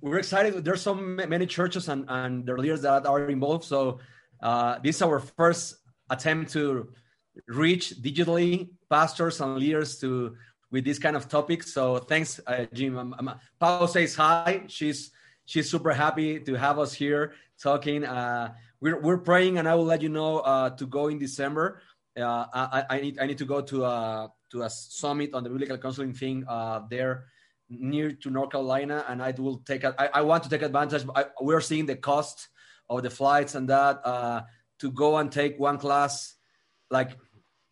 we're excited. There's so many churches and, and their leaders that are involved. So uh, this is our first attempt to reach digitally pastors and leaders to with this kind of topics. So thanks, uh, Jim. Um, um, Pau says hi. She's she's super happy to have us here talking. Uh, we're we're praying, and I will let you know uh, to go in December. Uh, I, I need I need to go to a to a summit on the biblical counseling thing uh, there near to North Carolina, and I will take. I want to take advantage. I, we're seeing the cost of the flights and that uh, to go and take one class. Like,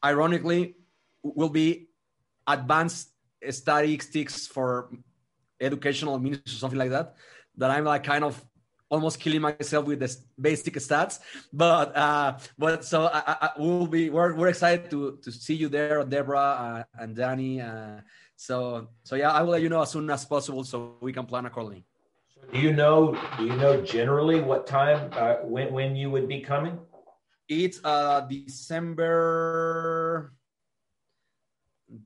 ironically, will be advanced statistics for educational ministry, or something like that. That I'm like kind of almost killing myself with the basic stats. But uh, but so I, I, we'll be we're, we're excited to to see you there, Deborah uh, and Danny. Uh, so so yeah, I will let you know as soon as possible so we can plan accordingly. Do you know? Do you know generally what time uh, when when you would be coming? It's uh December.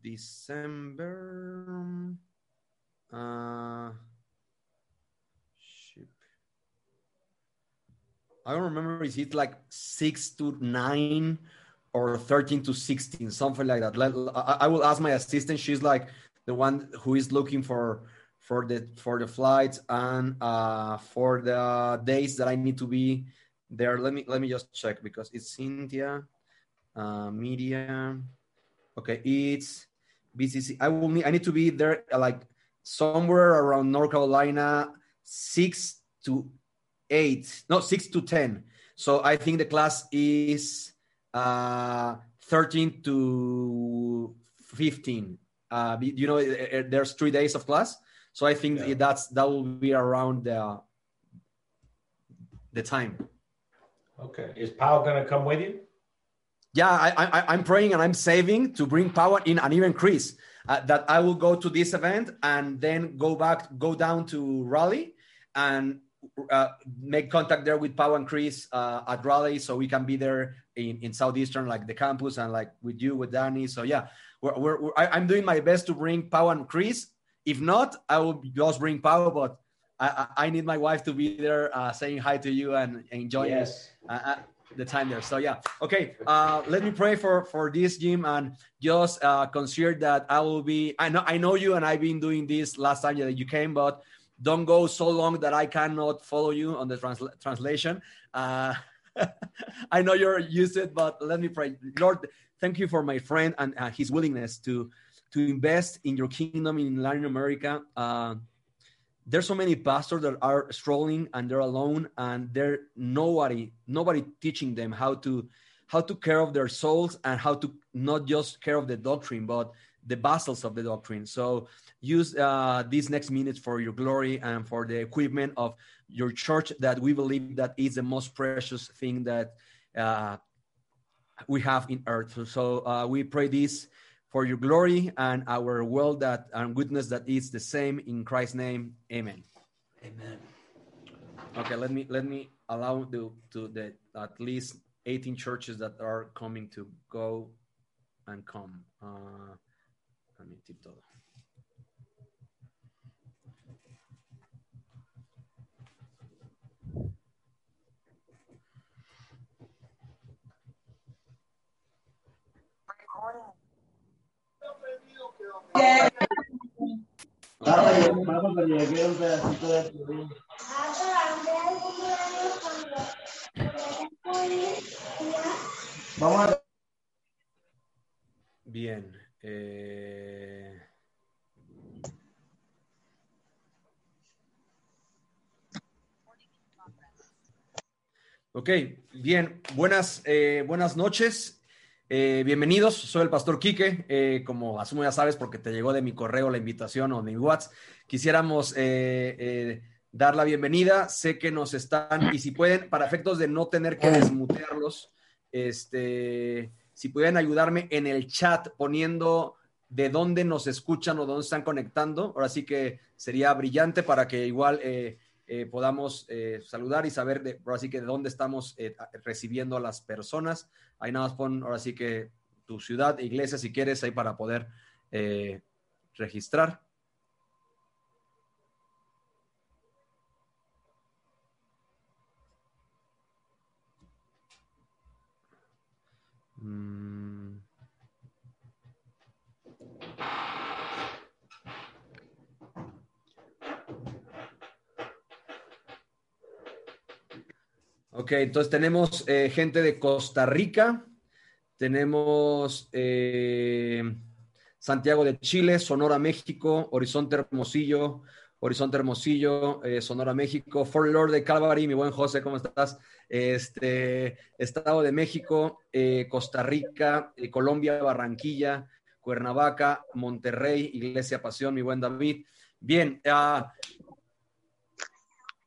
December. Uh, shit. I don't remember. Is it like six to nine or thirteen to sixteen, something like that? I will ask my assistant. She's like the one who is looking for for the for the flights and uh, for the days that I need to be there. Let me let me just check because it's Cynthia, uh, media. Okay, it's BCC. I will need I need to be there uh, like somewhere around North Carolina, six to eight, no six to ten. So I think the class is uh, thirteen to fifteen. Uh, you know, there's three days of class. So I think yeah. that's that will be around the the time. Okay. Is Pau gonna come with you? Yeah, I, I I'm praying and I'm saving to bring Pau in and even Chris. Uh, that I will go to this event and then go back, go down to Raleigh, and uh, make contact there with Pau and Chris uh, at Raleigh, so we can be there in, in southeastern, like the campus, and like with you, with Danny. So yeah, we're, we're, we're I, am doing my best to bring Pau and Chris. If not, I will just bring Pau, but I, I need my wife to be there uh, saying hi to you and enjoying yes. Uh, uh, the time there. So yeah, okay. Uh, let me pray for for this Jim and just uh, consider that I will be. I know I know you and I've been doing this last time that you came, but don't go so long that I cannot follow you on the trans- translation. Uh, I know you're used to it, but let me pray. Lord, thank you for my friend and uh, his willingness to to invest in your kingdom in Latin America. Uh, there's so many pastors that are struggling and they're alone and they're nobody nobody teaching them how to how to care of their souls and how to not just care of the doctrine but the basils of the doctrine so use uh, these next minutes for your glory and for the equipment of your church that we believe that is the most precious thing that uh, we have in earth so uh, we pray this for your glory and our will that and goodness that is the same in Christ's name. Amen. Amen. Okay, let me let me allow the to the at least 18 churches that are coming to go and come. Uh, todo. Vamos. Bien. Eh... Ok, bien. Buenas, eh, buenas noches. Eh, bienvenidos, soy el pastor Quique, eh, como asumo ya sabes porque te llegó de mi correo la invitación o de mi WhatsApp, quisiéramos dar la bienvenida, sé que nos están, y si pueden, para efectos de no tener que desmutearlos, este, si pueden ayudarme en el chat poniendo de dónde nos escuchan o dónde están conectando, ahora sí que sería brillante para que igual podamos saludar y saber de, ahora sí que de dónde estamos recibiendo a las personas. Ahí nada más pon ahora sí que tu ciudad, iglesia, si quieres, ahí para poder eh, registrar. Mm. Ok, entonces tenemos eh, gente de Costa Rica, tenemos eh, Santiago de Chile, Sonora, México, Horizonte Hermosillo, Horizonte Hermosillo, eh, Sonora, México, Fort Lord de Calvary, mi buen José, ¿cómo estás? Este, Estado de México, eh, Costa Rica, eh, Colombia, Barranquilla, Cuernavaca, Monterrey, Iglesia Pasión, mi buen David. Bien, uh,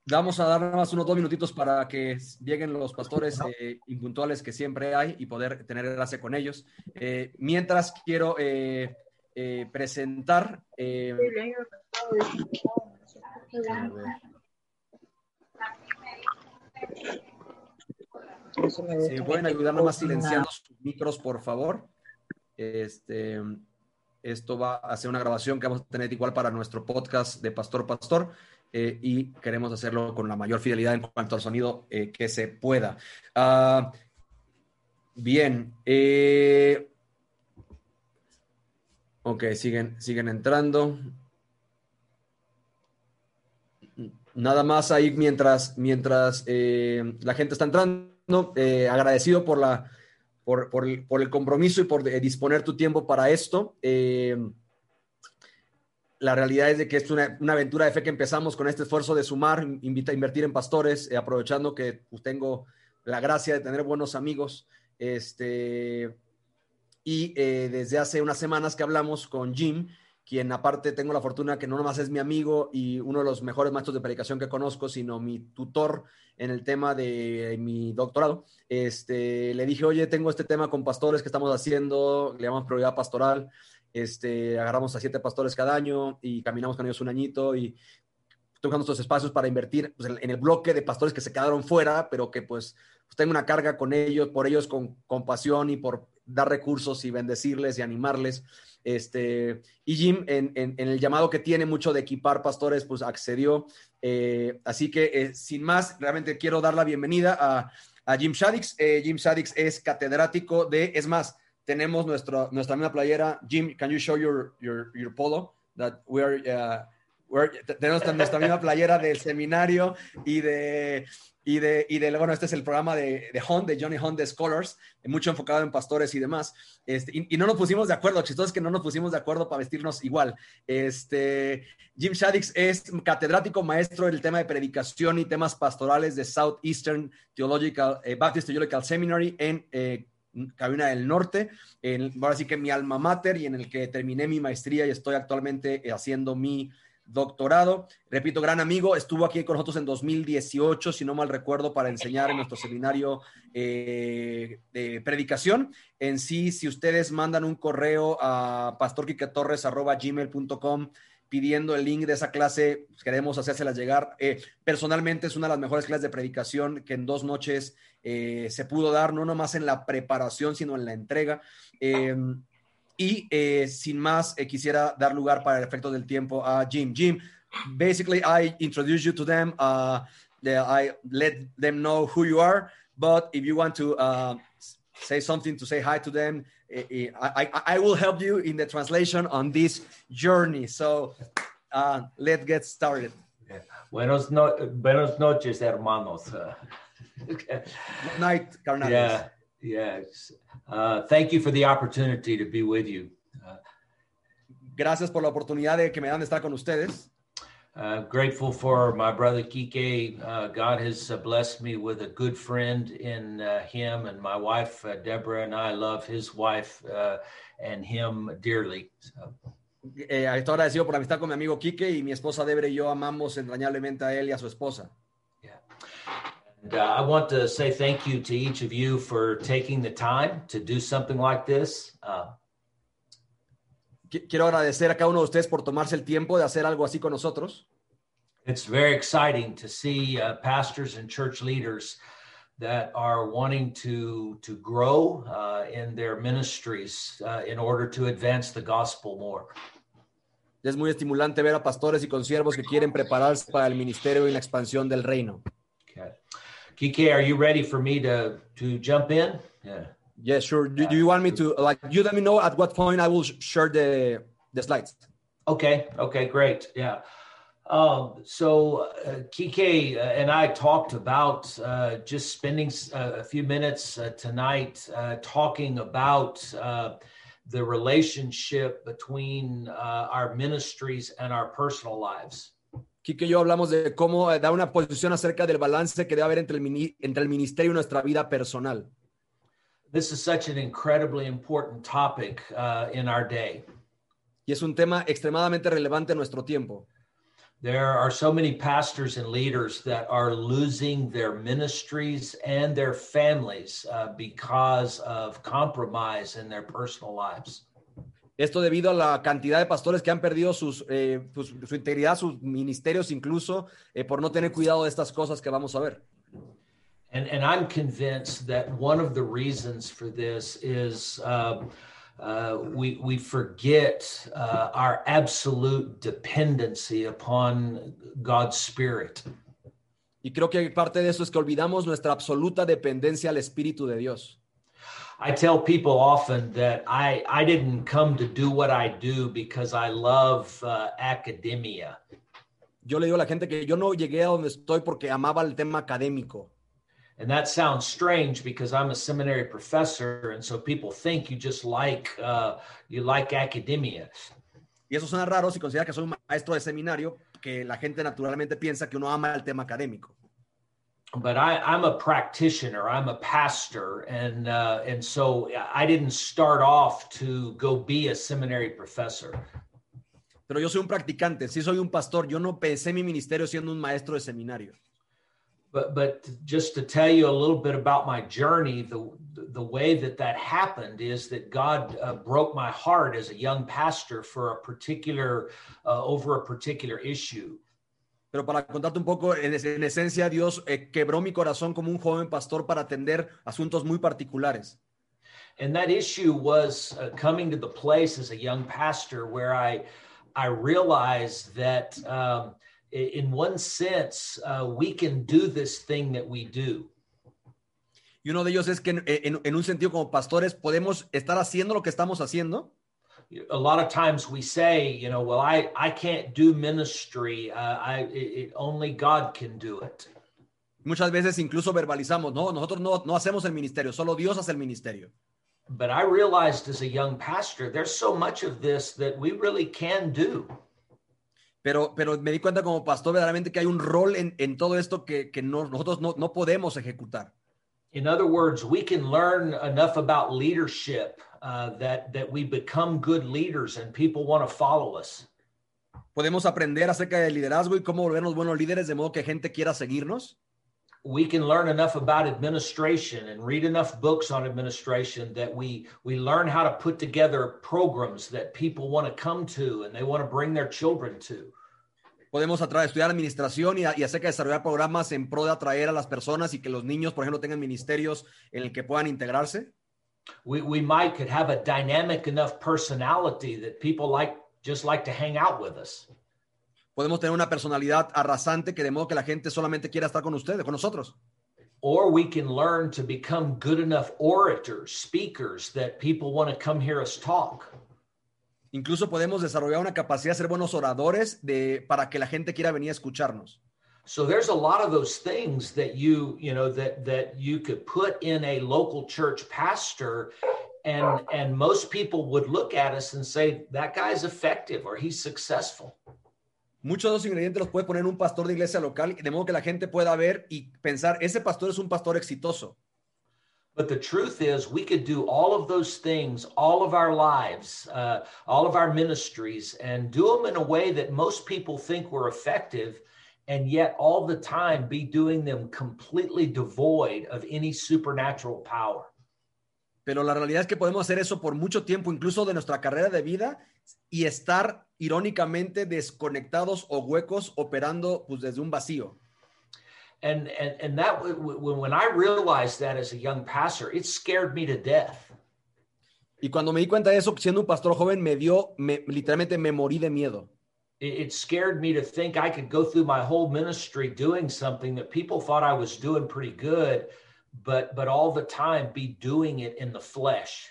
vamos a dar más unos dos minutitos para que lleguen los pastores impuntuales que siempre hay y poder tener enlace con ellos. Mientras quiero presentar. Si pueden ayudarnos más silenciando sus micros, por favor. Este, esto va a ser una grabación que vamos a tener igual para nuestro podcast de Pastor Pastor. Eh, y queremos hacerlo con la mayor fidelidad en cuanto al sonido eh, que se pueda. Uh, bien. Eh, ok, siguen, siguen entrando. Nada más ahí mientras, mientras la gente está entrando. agradecido por, la, por, por, el, compromiso y por disponer tu tiempo para esto la realidad es de que es una, una, aventura de fe que empezamos con este esfuerzo de sumar, invita a invertir en pastores, eh, aprovechando que tengo la gracia de tener buenos amigos. Este, y eh, desde hace unas semanas que hablamos con Jim, quien aparte tengo la fortuna que no nomás es mi amigo y uno de los mejores maestros de predicación que conozco, sino mi tutor en el tema de mi doctorado. Este, le dije, oye, tengo este tema con pastores que estamos haciendo, le llamamos prioridad pastoral. Este, agarramos a siete pastores cada año y caminamos con ellos un añito y tocando estos espacios para invertir pues, en el bloque de pastores que se quedaron fuera, pero que pues, pues tengo una carga con ellos, por ellos con compasión y por dar recursos y bendecirles y animarles. Este, y Jim, en, en, el llamado que tiene mucho de equipar pastores, pues accedió. Eh, así que, eh, sin más, realmente quiero dar la bienvenida a, a Jim Shaddix. Eh, Jim Shaddix es catedrático de, es más, tenemos nuestra, nuestra misma playera. Jim, can you show your, your, your polo? That we are, uh, tenemos nuestra misma playera del seminario y de, y de, y de, bueno, este es el programa de, de Hunt, de Johnny Hunt de Scholars, mucho enfocado en pastores y demás. Este, y, y, no nos pusimos de acuerdo, chistoso es que no nos pusimos de acuerdo para vestirnos igual. Este, Jim Shaddix es catedrático maestro del tema de predicación y temas pastorales de Southeastern Theological, eh, Baptist Theological Seminary en eh, Carolina del Norte, en, ahora sí que mi alma mater y en el que terminé mi maestría y estoy actualmente haciendo mi doctorado. Repito, gran amigo, estuvo aquí con nosotros en 2018, si no mal recuerdo, para enseñar en nuestro seminario eh, de predicación. En sí, si ustedes mandan un correo a pastorquiquetorres.gmail.com pidiendo el link de esa clase, pues, queremos hacérselas llegar. Eh, personalmente es una de las mejores clases de predicación que en dos noches eh, se pudo dar, no nomás en la preparación, sino en la entrega. Eh, y eh, sin más, eh, quisiera dar lugar para el efecto del tiempo a Jim. Jim, basically, I introduce you to them. Uh, I let them know who you are. But if you want to uh, say something to say hi to them, I, I, I, will help you in the translation on this journey. So uh, let's get started. Buenos, no, buenos noches, hermanos. Good night, Carnales. Yeah, yes. Uh, thank you for the opportunity to be with you. Uh, Gracias por la oportunidad de que me dan de estar con ustedes. Uh, grateful for my brother Kike. Uh, God has uh, blessed me with a good friend in uh, him, and my wife uh, Deborah and I love his wife uh, and him dearly. So. Eh, estoy agradecido por la amistad con mi amigo Kike y mi esposa Deborah y yo amamos entrañablemente a él y a su esposa. And, I want to say thank you to each of you for taking the time to do something like this. Quiero agradecer a cada uno de ustedes por tomarse el tiempo de hacer algo así con nosotros. It's very exciting to see uh, pastors and church leaders that are wanting to to grow uh, in their ministries uh, in order to advance the gospel more. Es muy estimulante ver a pastores y consiervos que quieren prepararse para el ministerio y la expansión del reino. Kike, are you ready for me to to jump in? Yeah. Yes, sure. Do, do you want me to like you let me know at what point I will sh- share the the slides? Okay. Okay. Great. Yeah. Um, so uh, Kike uh, and I talked about uh, just spending uh, a few minutes uh, tonight uh, talking about uh, the relationship between uh, our ministries and our personal lives. Kike y yo hablamos de cómo eh, dar una posición acerca del balance que debe haber entre el, entre el ministerio y nuestra vida personal. This is such an incredibly important topic uh, in our day. Y es un tema extremadamente relevante en nuestro tiempo. There are so many pastors and leaders that are losing their ministries and their families uh, because of compromise in their personal lives. Esto debido a la cantidad de pastores que han perdido sus, eh, pues, su integridad, sus ministerios incluso, eh, por no tener cuidado de estas cosas que vamos a ver. And, and I'm convinced that one of the reasons for this is uh, uh, we, we forget uh, our absolute dependency upon God's Spirit. Y creo que parte de eso es que olvidamos nuestra absoluta dependencia al Espíritu de Dios. I tell people often that I, I didn't come to do what I do because I love uh, academia. Yo le digo a la gente que yo no llegué a donde estoy porque amaba el tema académico. And that sounds strange because I'm a seminary professor, and so people think you just like uh, you like academia. Y eso suena raro si considera que soy un maestro de seminario, que la gente naturalmente piensa que uno ama el tema académico. But I, I'm a practitioner. I'm a pastor, and uh, and so I didn't start off to go be a seminary professor. Pero yo soy un practicante, sí soy un pastor. Yo no pensé mi ministerio siendo un maestro de seminario. But but just to tell you a little bit about my journey, the the way that that happened is that God uh, broke my heart as a young pastor for a particular uh, over a particular issue. Pero para contarte un poco, en, es- en esencia, Dios eh, quebró mi corazón como un joven pastor para atender asuntos muy particulares. And that issue was uh, coming to the place as a young pastor where I I realized that um, in one sense uh, we can do this thing that we do. Y uno de ellos es que en, en- en un sentido como pastores podemos estar haciendo lo que estamos haciendo, a lot of times we say, you know, well, I I can't do ministry. Uh, I it, only God can do it. Muchas veces incluso verbalizamos, no, nosotros no, no hacemos el ministerio, solo Dios hace el ministerio. But I realized as a young pastor, there's so much of this that we really can do. Pero, pero me di cuenta como pastor verdaderamente que hay un rol en, en todo esto que, que no- nosotros no, no podemos ejecutar. In other words, we can learn enough about leadership uh, that that we become good leaders and people want to follow us. Podemos aprender acerca del liderazgo y cómo volvernos buenos líderes de modo que gente quiera seguirnos. We can learn enough about administration and read enough books on administration that we we learn how to put together programs that people want to come to and they want to bring their children to. Podemos atra- estudiar administración y, y acerca de desarrollar programas en pro de atraer a las personas y que los niños, por ejemplo, tengan ministerios en el que puedan integrarse. We we might could have a dynamic enough personality that people like just like to hang out with us. Podemos tener una personalidad arrasante que de modo que la gente solamente quiera estar con ustedes, con nosotros. Or we can learn to become good enough orators, speakers that people want to come hear us talk. Incluso podemos desarrollar una capacidad de ser buenos oradores de, para que la gente quiera venir a escucharnos. So there's a lot of those things that you, you know, that that you could put in a local church pastor and and most people would look at us and say that guy's effective or he's successful. Muchos de los ingredientes los puede poner un pastor de iglesia local, de modo que la gente pueda ver y pensar, ese pastor es un pastor exitoso. But the truth is, we could do all of those things, all of our lives, uh, all of our ministries, and do them in a way that most people think we're effective, and yet all the time be doing them completely devoid of any supernatural power. Pero la realidad es que podemos hacer eso por mucho tiempo, incluso de nuestra carrera de vida, y estar irónicamente desconectados o huecos operando pues, desde un vacío. And and and that when I realized that as a young pastor, it scared me to death. Y cuando me di cuenta de eso, siendo un pastor joven, me dio, me, literalmente me morí de miedo. It, scared me to think I could go through my whole ministry doing something that people thought I was doing pretty good, but but all the time be doing it in the flesh.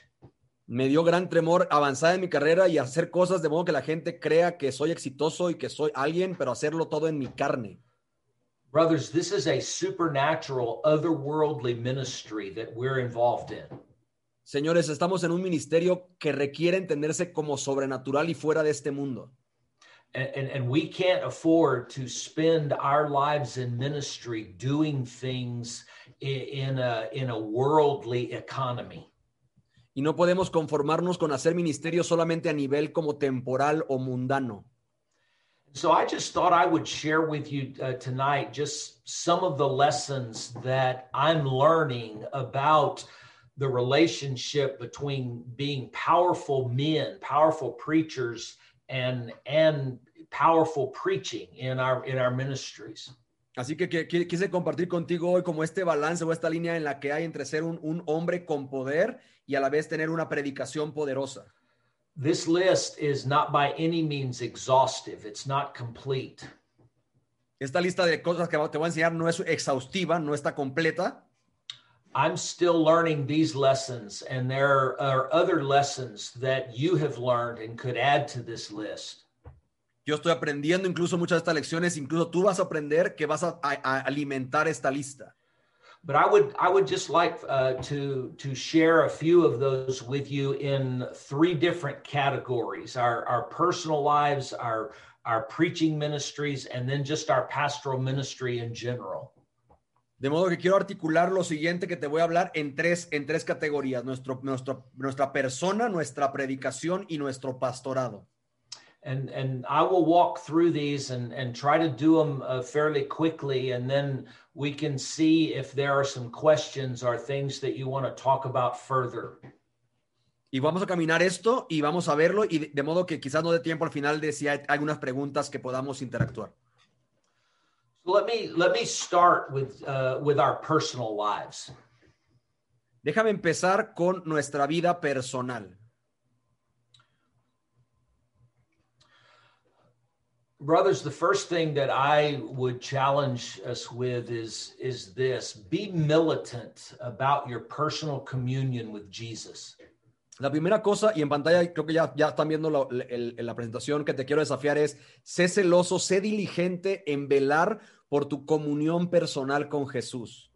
Me dio gran tremor avanzar en mi carrera y hacer cosas de modo que la gente crea que soy exitoso y que soy alguien, pero hacerlo todo en mi carne. Brothers, this is a supernatural, otherworldly ministry that we're involved in. Señores, estamos en un ministerio que requiere entenderse como sobrenatural y fuera de este mundo. And, and, and we can't afford to spend our lives in ministry doing things in, in, a, in a worldly economy. Y no podemos conformarnos con hacer ministerio solamente a nivel como temporal o mundano. So I just thought I would share with you uh, tonight just some of the lessons that I'm learning about the relationship between being powerful men, powerful preachers, and and powerful preaching in our in our ministries. Así que, que, que quise compartir contigo hoy como este balance o esta línea en la que hay entre ser un, un hombre con poder y a la vez tener una predicación poderosa. This list is not by any means exhaustive. It's not complete. Esta lista de cosas que te voy a enseñar no es exhaustiva, no está completa. I'm still learning these lessons, and there are other lessons that you have learned and could add to this list. Yo estoy aprendiendo incluso muchas de estas lecciones, incluso tú vas a aprender que vas a, a, a alimentar esta lista. But I would I would just like uh, to to share a few of those with you in three different categories: our our personal lives, our our preaching ministries, and then just our pastoral ministry in general. De modo que quiero articular lo siguiente que te voy a hablar en tres, en tres categorías, nuestro, nuestro, nuestra persona, nuestra predicación y nuestro pastorado. And, and I will walk through these and, and try to do them uh, fairly quickly, and then we can see if there are some questions or things that you want to talk about further. Y vamos a caminar esto y vamos a verlo, y de, de modo que quizás no dé tiempo al final de si hay algunas preguntas que podamos interactuar. Let me let me start with uh, with our personal lives. Déjame empezar con nuestra vida personal. Brothers, the first thing that I would challenge us with is is this: be militant about your personal communion with Jesus. La primera cosa, y en pantalla creo que ya, ya están viendo la, el- la presentación que te quiero desafiar es, sé celoso, sé diligente en velar por tu comunión personal con Jesús.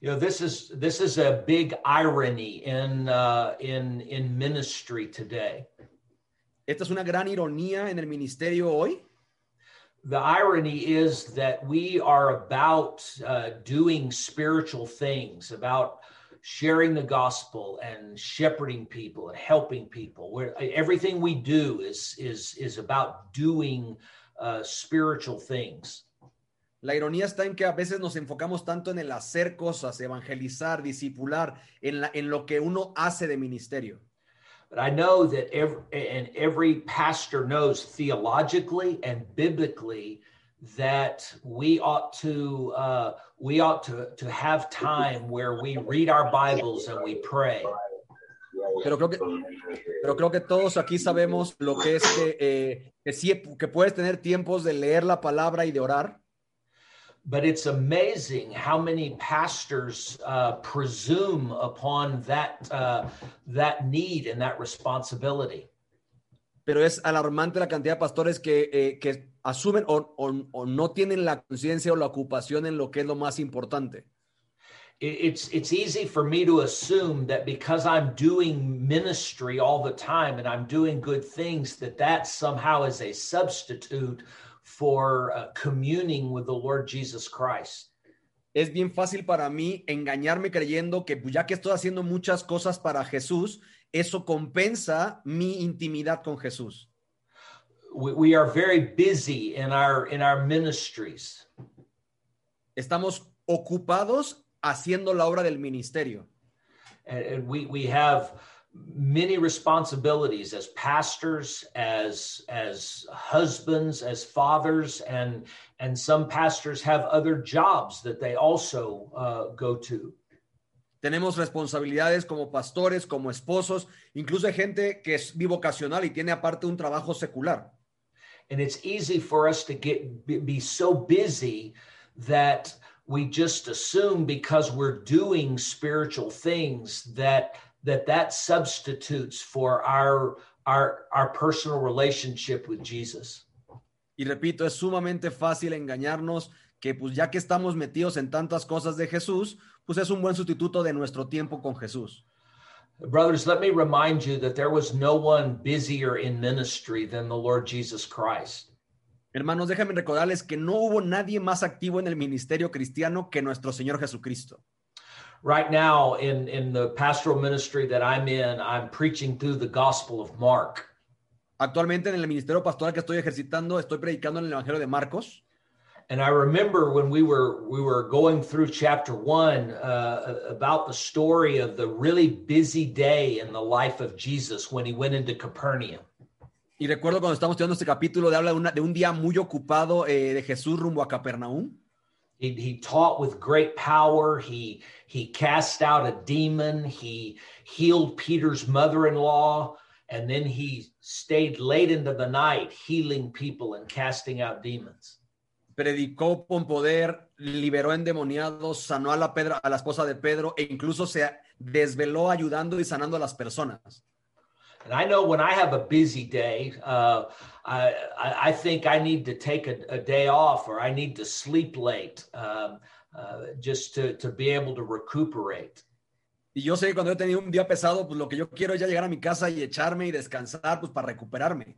You know, this is this is a big irony in uh, in in ministry today. Esta es una gran ironía en el ministerio hoy. The irony is that we are about uh, doing spiritual things, about sharing the gospel and shepherding people and helping people. Where everything we do is is is about doing uh, spiritual things. La ironía está en que a veces nos enfocamos tanto en el hacer cosas, evangelizar, discipular, en, la, en lo que uno hace de ministerio. But I know that every and every pastor knows theologically and biblically that we ought to uh, we ought to to have time where we read our Bibles and we pray. Pero creo que, pero creo que todos aquí sabemos lo que es que, eh, que sí, que puedes tener tiempos de leer la palabra y de orar. But it's amazing how many pastors uh, presume upon that uh, that need and that responsibility. Pero es alarmante la cantidad de pastores que, eh, que asumen o, o- o no tienen la conciencia o la ocupación en lo que es lo más importante. It- It's it's easy for me to assume that because I'm doing ministry all the time and I'm doing good things, that that somehow is a substitute for uh, communing with the Lord Jesus Christ. Es bien fácil para mí engañarme creyendo que pues, ya que estoy haciendo muchas cosas para Jesús, eso compensa mi intimidad con Jesús. We, we are very busy in our in our ministries. Estamos ocupados haciendo la obra del ministerio. and, and we we have many responsibilities as pastors as as husbands as fathers and and some pastors have other jobs that they also uh, go to Tenemos responsabilidades como pastores, como esposos, incluso hay gente que es bivocacional y tiene aparte un trabajo secular. And it's easy for us to get be, so busy that we just assume because we're doing spiritual things that that that substitutes for our our our personal relationship with Jesus. Y repito, es sumamente fácil engañarnos que pues ya que estamos metidos en tantas cosas de Jesús, pues es un buen sustituto de nuestro tiempo con Jesús. Brothers, let me remind you that there was no one busier in ministry than the Lord Jesus Christ. Hermanos, déjenme recordarles que no hubo nadie más activo en el ministerio cristiano que nuestro Señor Jesucristo. Right now, in, in the pastoral ministry that I'm in, I'm preaching through the Gospel of Mark. Actualmente en el ministerio pastoral que estoy ejercitando, estoy predicando en el Evangelio de Marcos. And I remember when we were we were going through chapter one uh, about the story of the really busy day in the life of Jesus when he went into Capernaum. Y recuerdo cuando estamos estudiando este capítulo de habla de, una, de un día muy ocupado eh, de Jesús rumbo a Capernaum. He, he taught with great power. He he cast out a demon. He healed Peter's mother-in-law, and then he stayed late into the night healing people and casting out demons. Predicó con poder, liberó endemoniados, sanó a la, Pedro, a la esposa de Pedro e incluso se desveló ayudando y sanando a las personas. And I know when I have a busy day, uh, I, I think I need to take a, a, day off or I need to sleep late um, uh, just to, to be able to recuperate. Y yo sé que cuando he tenido un día pesado, pues lo que yo quiero es ya llegar a mi casa y echarme y descansar, pues para recuperarme.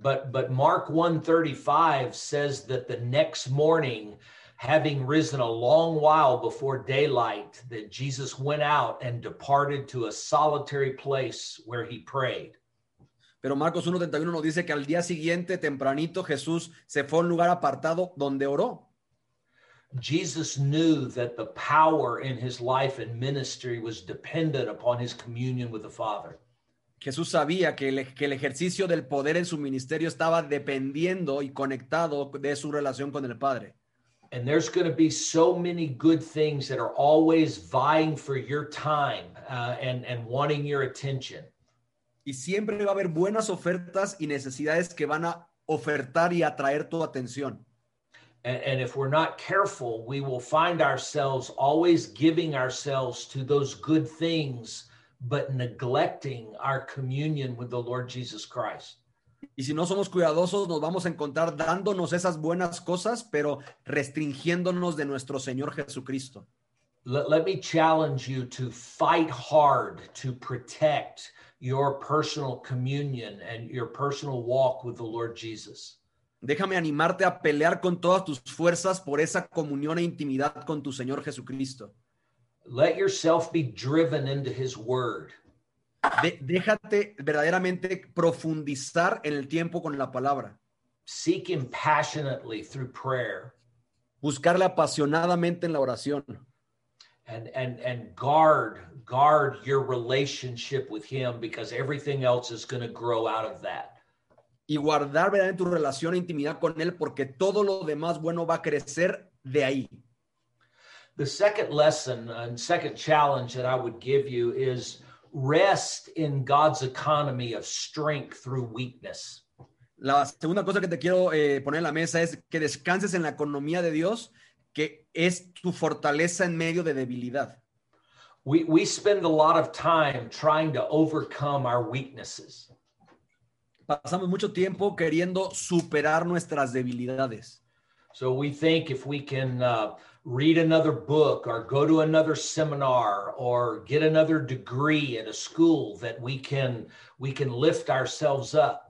But but Mark 135 says that the next morning, having risen a long while before daylight, that Jesus went out and departed to a solitary place where he prayed. Pero Marcos 1.31 nos dice que al día siguiente, tempranito, Jesús se fue a un lugar apartado donde oró. Jesus knew that the power in his life and ministry was dependent upon his communion with the Father. Jesús sabía que el, que el, ejercicio del poder en su ministerio estaba dependiendo y conectado de su relación con el Padre. And there's going to be so many good things that are always vying for your time uh, and, and wanting your attention. Y siempre va a haber buenas ofertas y necesidades que van a ofertar y atraer tu atención. And, and if we're not careful, we will find ourselves always giving ourselves to those good things but neglecting our communion with the Lord Jesus Christ. Y si no somos cuidadosos, nos vamos a encontrar dándonos esas buenas cosas, pero restringiéndonos de nuestro Señor Jesucristo. Let, let me challenge you to fight hard to protect your personal communion and your personal walk with the Lord Jesus. Déjame animarte a pelear con todas tus fuerzas por esa comunión e intimidad con tu Señor Jesucristo. Let yourself be driven into his word. De, déjate verdaderamente profundizar en el tiempo con la palabra. Seek him passionately through prayer. Buscarle apasionadamente en la oración. And, and, and guard, guard your relationship with him because everything else is going to grow out of that. Y guardar verdaderamente tu relación e intimidad con él porque todo lo demás bueno va a crecer de ahí. The second lesson and second challenge that I would give you is rest in God's economy of strength through weakness. La segunda cosa que te quiero eh, poner en la mesa es que descanses en la economía de Dios, que es tu fortaleza en medio de debilidad. We, we spend a lot of time trying to overcome our weaknesses. Pasamos mucho tiempo queriendo superar nuestras debilidades. So we think if we can uh, read another book or go to another seminar or get another degree at a school that we can we can lift ourselves up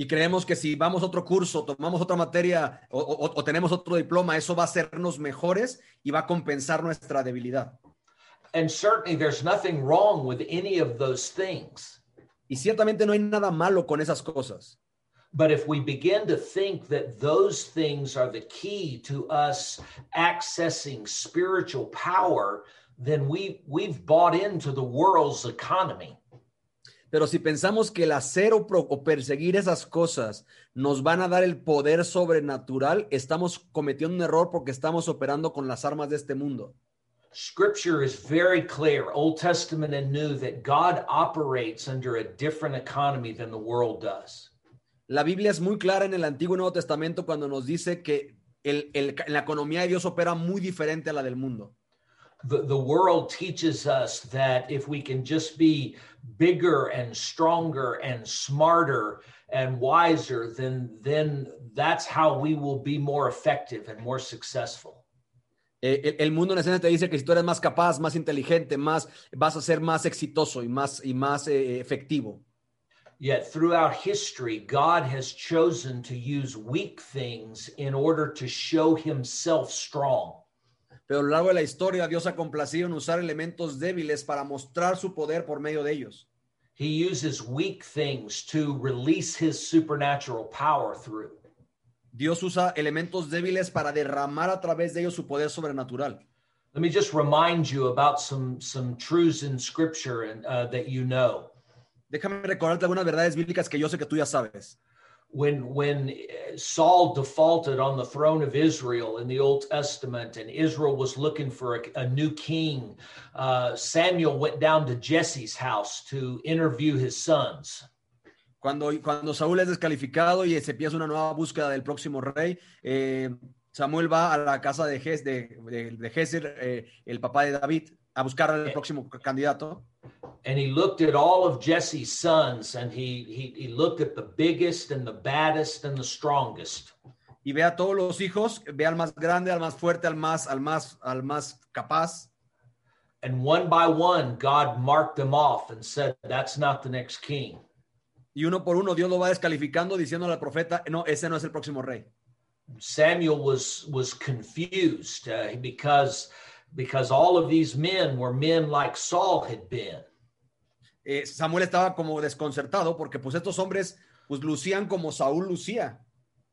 y creemos que si vamos a otro curso, tomamos otra materia o, o, o, tenemos otro diploma, eso va a hacernos mejores y va a compensar nuestra debilidad. And certainly there's nothing wrong with any of those things. Y ciertamente no hay nada malo con esas cosas. But if we begin to think that those things are the key to us accessing spiritual power, then we, we've bought into the world's economy. Pero si pensamos que el hacer o, pro, o, perseguir esas cosas nos van a dar el poder sobrenatural, estamos cometiendo un error porque estamos operando con las armas de este mundo. Scripture is very clear, Old Testament and New, that God operates under a different economy than the world does. La Biblia es muy clara en el Antiguo y Nuevo Testamento cuando nos dice que el, el- la economía de Dios opera muy diferente a la del mundo. The, the world teaches us that if we can just be bigger and stronger and smarter and wiser, then, then that's how we will be more effective and more successful. Eh, el, el mundo en esencia te dice que si tú eres más capaz, más inteligente, más, vas a ser más exitoso y más, y más eh, efectivo. Yet throughout history, God has chosen to use weak things in order to show himself strong. Pero a lo largo de la historia, Dios ha complacido en usar elementos débiles para mostrar su poder por medio de ellos. He uses weak things to release his supernatural power through. Dios usa elementos débiles para derramar a través de ellos su poder sobrenatural. Let me just remind you about some, some truths in scripture and, uh, that you know. Déjame recordarte algunas verdades bíblicas que yo sé que tú ya sabes. when when uh, Saul defaulted on the throne of Israel in the Old Testament, and Israel was looking for a, a new king, uh, Samuel went down to Jesse's house to interview his sons. Cuando, cuando Saúl es descalificado y se empieza una nueva búsqueda del próximo rey, eh, Samuel va a la casa de, Ges, de, de, de Geser, eh, el papá de David, a buscar al próximo candidato. And he looked at all of Jesse's sons, and he he, he looked at the biggest and the baddest and the strongest. Y ve a todos los hijos, ve al más grande, al más fuerte, al más, al más, al más capaz. And one by one, God marked them off and said, "That's not the next king." Y uno por uno Dios lo va descalificando diciéndole al profeta, no, ese no es el próximo rey. Samuel was was confused uh, because because all of these men were men like Saul had been. Eh, Samuel estaba como desconcertado porque pues estos hombres pues lucían como Saúl lucía.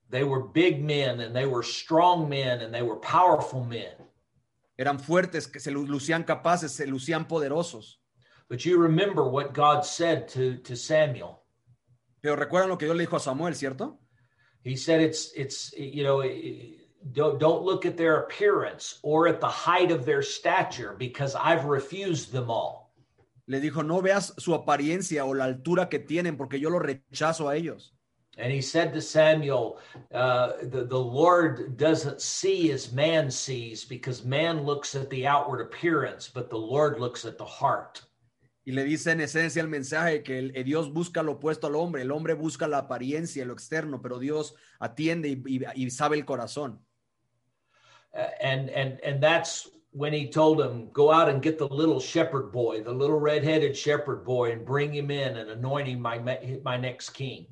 They were big men and they were strong men and they were powerful men. Eran fuertes, que se lu- lucían capaces, se lucían poderosos. But you remember what God said to to Samuel. Pero recuerdan lo que Dios le dijo a Samuel, ¿cierto? He said it's it's you know don't don't look at their appearance or at the height of their stature because I've refused them all. Le dijo, no veas su apariencia o la altura que tienen porque yo lo rechazo a ellos. And he said to Samuel, uh, the, the Lord doesn't see as man sees because man looks at the outward appearance, but the Lord looks at the heart. Y le dice en esencia el mensaje que el, eh, Dios busca lo opuesto al hombre, el hombre busca la apariencia, lo externo, pero Dios atiende y, y- y sabe el corazón. Uh, and and and that's when he told him, go out and get the little shepherd boy, the little red-headed shepherd boy, and bring him in and anoint him my my next king.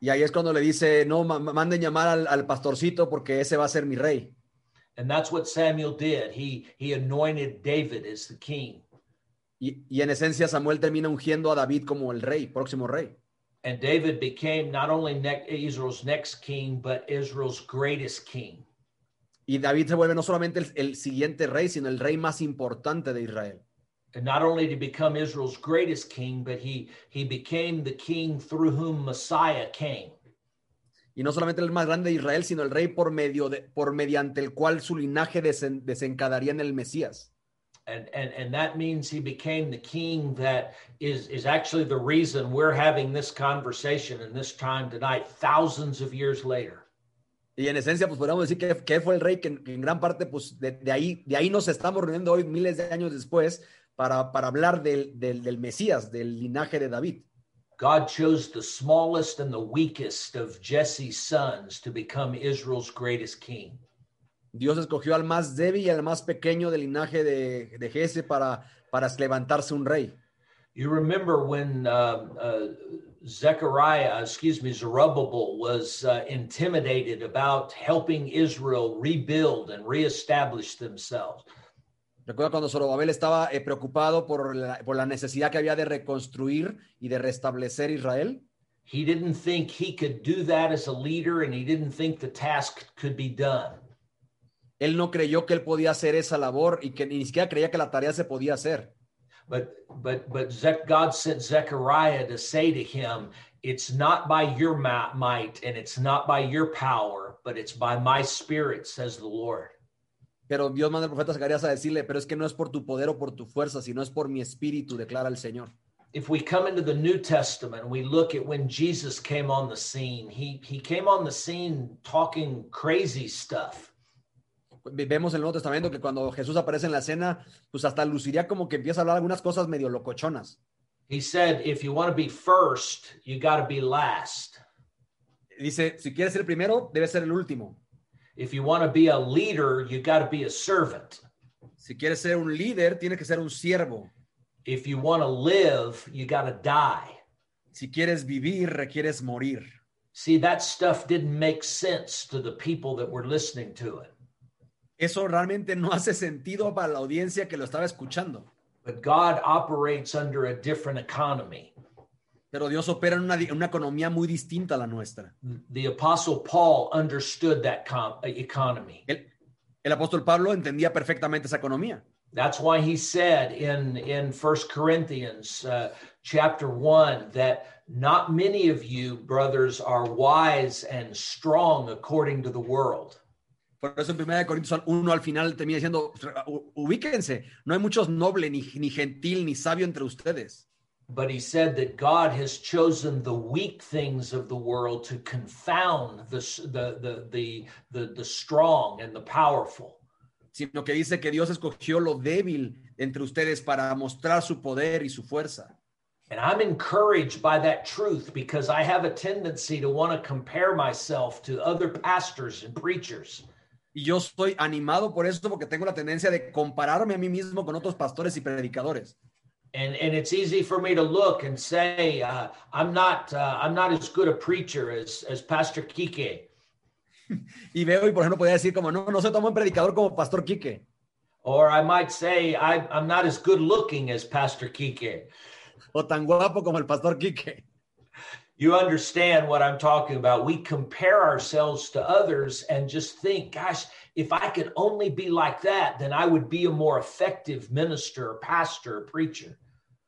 Y ahí es cuando le dice, no, manden llamar al, al pastorcito porque ese va a ser mi rey. And that's what Samuel did. He he anointed David as the king. Y, y en esencia Samuel termina ungiendo a David como el rey, próximo rey. And David became not only ne- Israel's next king, but Israel's greatest king. Y David se vuelve no solamente el, el siguiente rey, sino el rey más importante de Israel. And not only he become Israel's greatest king, but he he became the king through whom Messiah came. Y no solamente el más grande de Israel, sino el rey por medio de, por mediante el cual su linaje desen- desencadenaría en el Mesías. And, and and that means he became the king that is is actually the reason we're having this conversation in this time tonight, thousands of years later. Y en esencia, pues podríamos decir que, que fue el rey que en, que en gran parte, pues de, de ahí, de ahí nos estamos reuniendo hoy, miles de años después, para, para hablar del, del, del Mesías, del linaje de David. God chose the smallest and the weakest of Jesse's sons to become Israel's greatest king. Dios escogió al más débil y al más pequeño del linaje de, de Jesse para, para levantarse un rey. You remember when um, uh, Zechariah, excuse me, Zerubbabel was uh, intimidated about helping Israel rebuild and reestablish themselves. Recuerda cuando Zorobabel estaba eh, preocupado por la, por la necesidad que había de reconstruir y de restablecer Israel. He didn't think he could do that as a leader, and he didn't think the task could be done. Él no creyó que él podía hacer esa labor y que ni siquiera creía que la tarea se podía hacer. But but but Zech, God sent Zechariah to say to him, "It's not by your ma- might and it's not by your power, but it's by my spirit," says the Lord. Pero Dios manda al profeta Zacarías a decirle, pero es que no es por tu poder o por tu fuerza, sino es por mi espíritu, declara el Señor. if we come into the New Testament, we look at when Jesus came on the scene. He he came on the scene talking crazy stuff. Vemos en el Nuevo Testamento que cuando Jesús aparece en la escena, pues hasta luciría como que empieza a hablar algunas cosas medio locochonas. He said, if you want to be first, you got to be last. Dice, si quieres ser el primero, debes ser el último. If you want to be a leader, you got to be a servant. Si quieres ser un líder, tienes que ser un siervo. If you want to live, you got to die. Si quieres vivir, requieres morir. See, that stuff didn't make sense to the people that were listening to it. Eso realmente no hace sentido para la audiencia que lo estaba escuchando. But God operates under a different economy. Pero Dios opera en una, una economía muy distinta a la nuestra. The Apostle Paul understood that com- economy. El, el apóstol Pablo entendía perfectamente esa economía. That's why he said in in First Corinthians uh, chapter one that not many of you brothers are wise and strong according to the world. Por eso en 1 Corintios 1 al final termina diciendo, ubíquense, no hay muchos noble, ni, ni gentil, ni sabio entre ustedes. But he said that God has chosen the weak things of the world to confound the, the, the, the, the, the strong and the powerful. Sino que dice que Dios escogió lo débil entre ustedes para mostrar su poder y su fuerza. And I'm encouraged by that truth because I have a tendency to want to compare myself to other pastors and preachers. Y yo estoy animado por eso porque tengo la tendencia de compararme a mí mismo con otros pastores y predicadores. And, and it's easy for me to look and say uh, I'm not uh, I'm not as good a preacher as as Pastor Kike. y veo y por ejemplo podría decir como no no soy tan buen predicador como Pastor Kike. Or I might say I, I'm not as good looking as Pastor Kike. O tan guapo como el Pastor Kike. You understand what I'm talking about. We compare ourselves to others and just think, gosh, if I could only be like that, then I would be a more effective minister, pastor, preacher.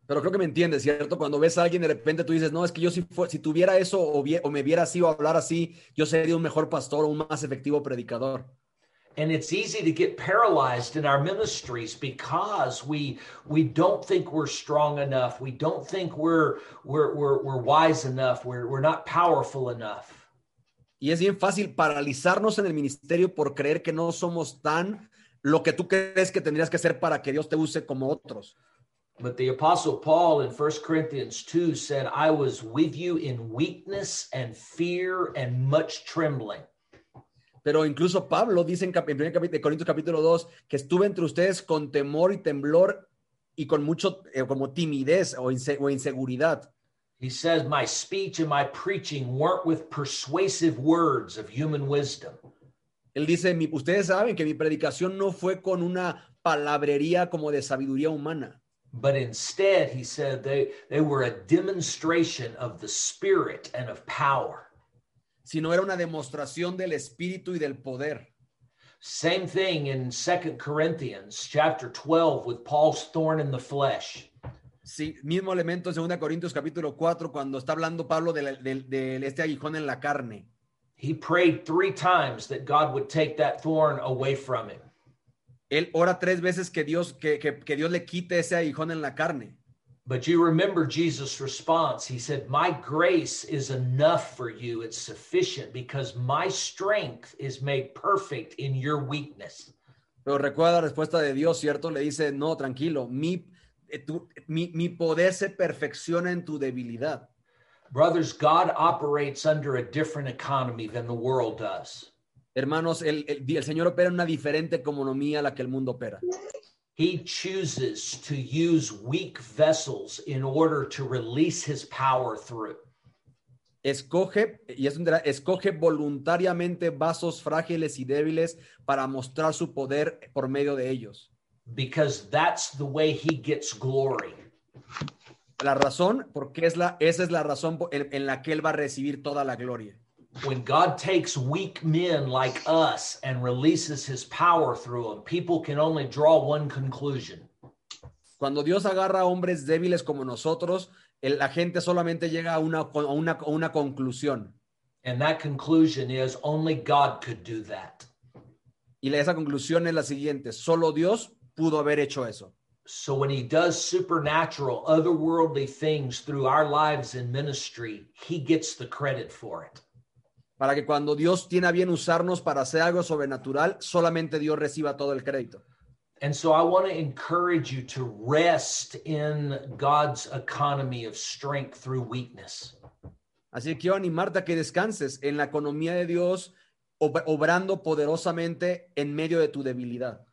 Pero creo que me entiendes, ¿cierto? Cuando ves a alguien de repente tú dices, no, es que yo si, si tuviera eso o, o me viera así o hablar así, yo sería un mejor pastor o un más efectivo predicador. And it's easy to get paralyzed in our ministries because we we don't think we're strong enough. We don't think we're we're we're, we're wise enough. We're, we're not powerful enough. Y es bien fácil paralizarnos en el ministerio por creer que no somos tan lo que tú crees que tendrías que ser para que Dios te use como otros. But the apostle paul in 1 corinthians 2 said i was with you in weakness and fear and much trembling Pero incluso Pablo dice en, en 1 capítulo, Corintios capítulo 2 que estuve entre ustedes con temor y temblor y con mucho eh, como timidez o, inse o, inseguridad. He says my speech and my preaching weren't with persuasive words of human wisdom. Él dice, mi, ustedes saben que mi predicación no fue con una palabrería como de sabiduría humana. But instead, he said they, they were a demonstration of the spirit and of power. Sino era una demostración del espíritu y del poder. Same thing in Second Corinthians chapter 12 with Paul's thorn in the flesh. Sí, mismo elemento en 2 Corintios capítulo 4 cuando está hablando Pablo de, de, de, este aguijón en la carne. He prayed three times that God would take that thorn away from him. Él ora tres veces que Dios, que, que, que Dios le quite ese aguijón en la carne. But you remember Jesus' response. He said, My grace is enough for you. It's sufficient because my strength is made perfect in your weakness. Pero recuerda la respuesta de Dios, ¿cierto? Le dice, no, tranquilo, mi, eh, tu, mi, mi poder se perfecciona en tu debilidad. Brothers, God operates under a different economy than the world does. Hermanos, el, el, el Señor opera en una diferente economía a la que el mundo opera. He chooses to use weak vessels in order to release his power through. Escoge, y es un, escoge voluntariamente vasos frágiles y débiles para mostrar su poder por medio de ellos. Because that's the way he gets glory. La razón, porque es la, esa es la razón en, en la que él va a recibir toda la gloria. When God takes weak men like us and releases his power through them, people can only draw one conclusion. Cuando Dios agarra a hombres débiles como nosotros, el, la gente solamente llega a una, a una, a una conclusión. And that conclusion is only God could do that. Y esa conclusión es la siguiente, solo Dios pudo haber hecho eso. So when he does supernatural, otherworldly things through our lives in ministry, he gets the credit for it. Para que cuando Dios tiene a bien usarnos para hacer algo sobrenatural, solamente Dios reciba todo el crédito. And so I want to encourage you to rest in God's economy of strength through weakness. Así que quiero animarte a que descanses en la economía de Dios, ob- obrando poderosamente en medio de tu debilidad.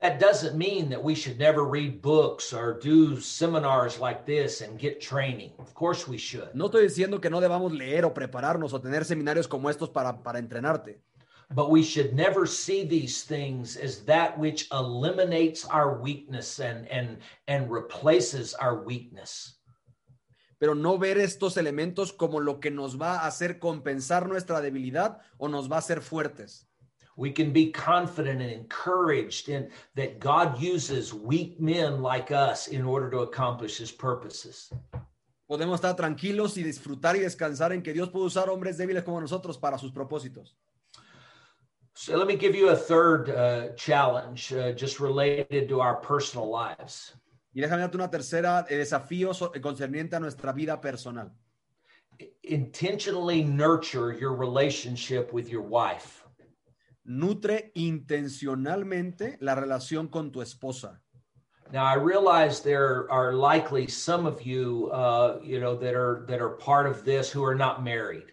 That doesn't mean that we should never read books or do seminars like this and get training. Of course we should. No estoy diciendo que no debamos leer o prepararnos o tener seminarios como estos para, para entrenarte, But we should never see these things as that which eliminates our weakness and and and replaces our weakness. pero no ver estos elementos como lo que nos va a hacer compensar nuestra debilidad o nos va a hacer fuertes. We can be confident and encouraged in that God uses weak men like us in order to accomplish his purposes. Podemos estar tranquilos y disfrutar y descansar en que Dios puede usar hombres débiles como nosotros para sus propósitos. So let me give you a third uh, challenge uh, just related to our personal lives. Y déjame darte una tercera eh, desafío so- concerniente a nuestra vida personal. Intentionally nurture your relationship with your wife. Nutre intencionalmente la relación con tu esposa. Now I realize there are likely some of you, uh, you know, that are that are part of this who are not married.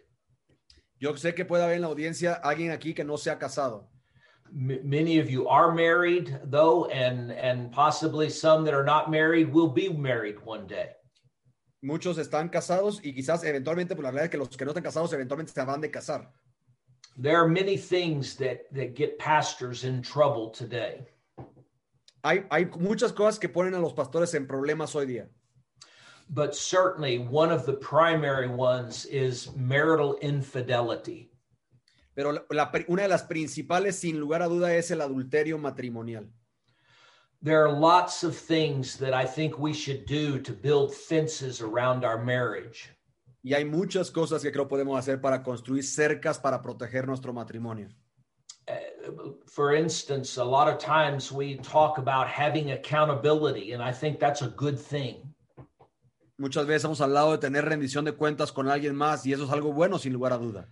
Yo sé que puede haber en la audiencia alguien aquí que no se ha casado. M- many of you are married, though, and and possibly some that are not married will be married one day. Muchos están casados y quizás eventualmente, por la realidad es que los que no están casados eventualmente se van de casar. There are many things that that get pastors in trouble today. Hay, hay muchas cosas que ponen a los pastores en problemas hoy día. But certainly one of the primary ones is marital infidelity. Pero la- la una de las principales, sin lugar a duda, es el adulterio matrimonial. There are lots of things that I think we should do to build fences around our marriage. Y hay muchas cosas que creo podemos hacer para construir cercas para proteger nuestro matrimonio. Uh, for instance, a lot of times we talk about having accountability, and I think that's a good thing. Muchas veces hemos hablado de tener rendición de cuentas con alguien más y eso es algo bueno, sin lugar a duda.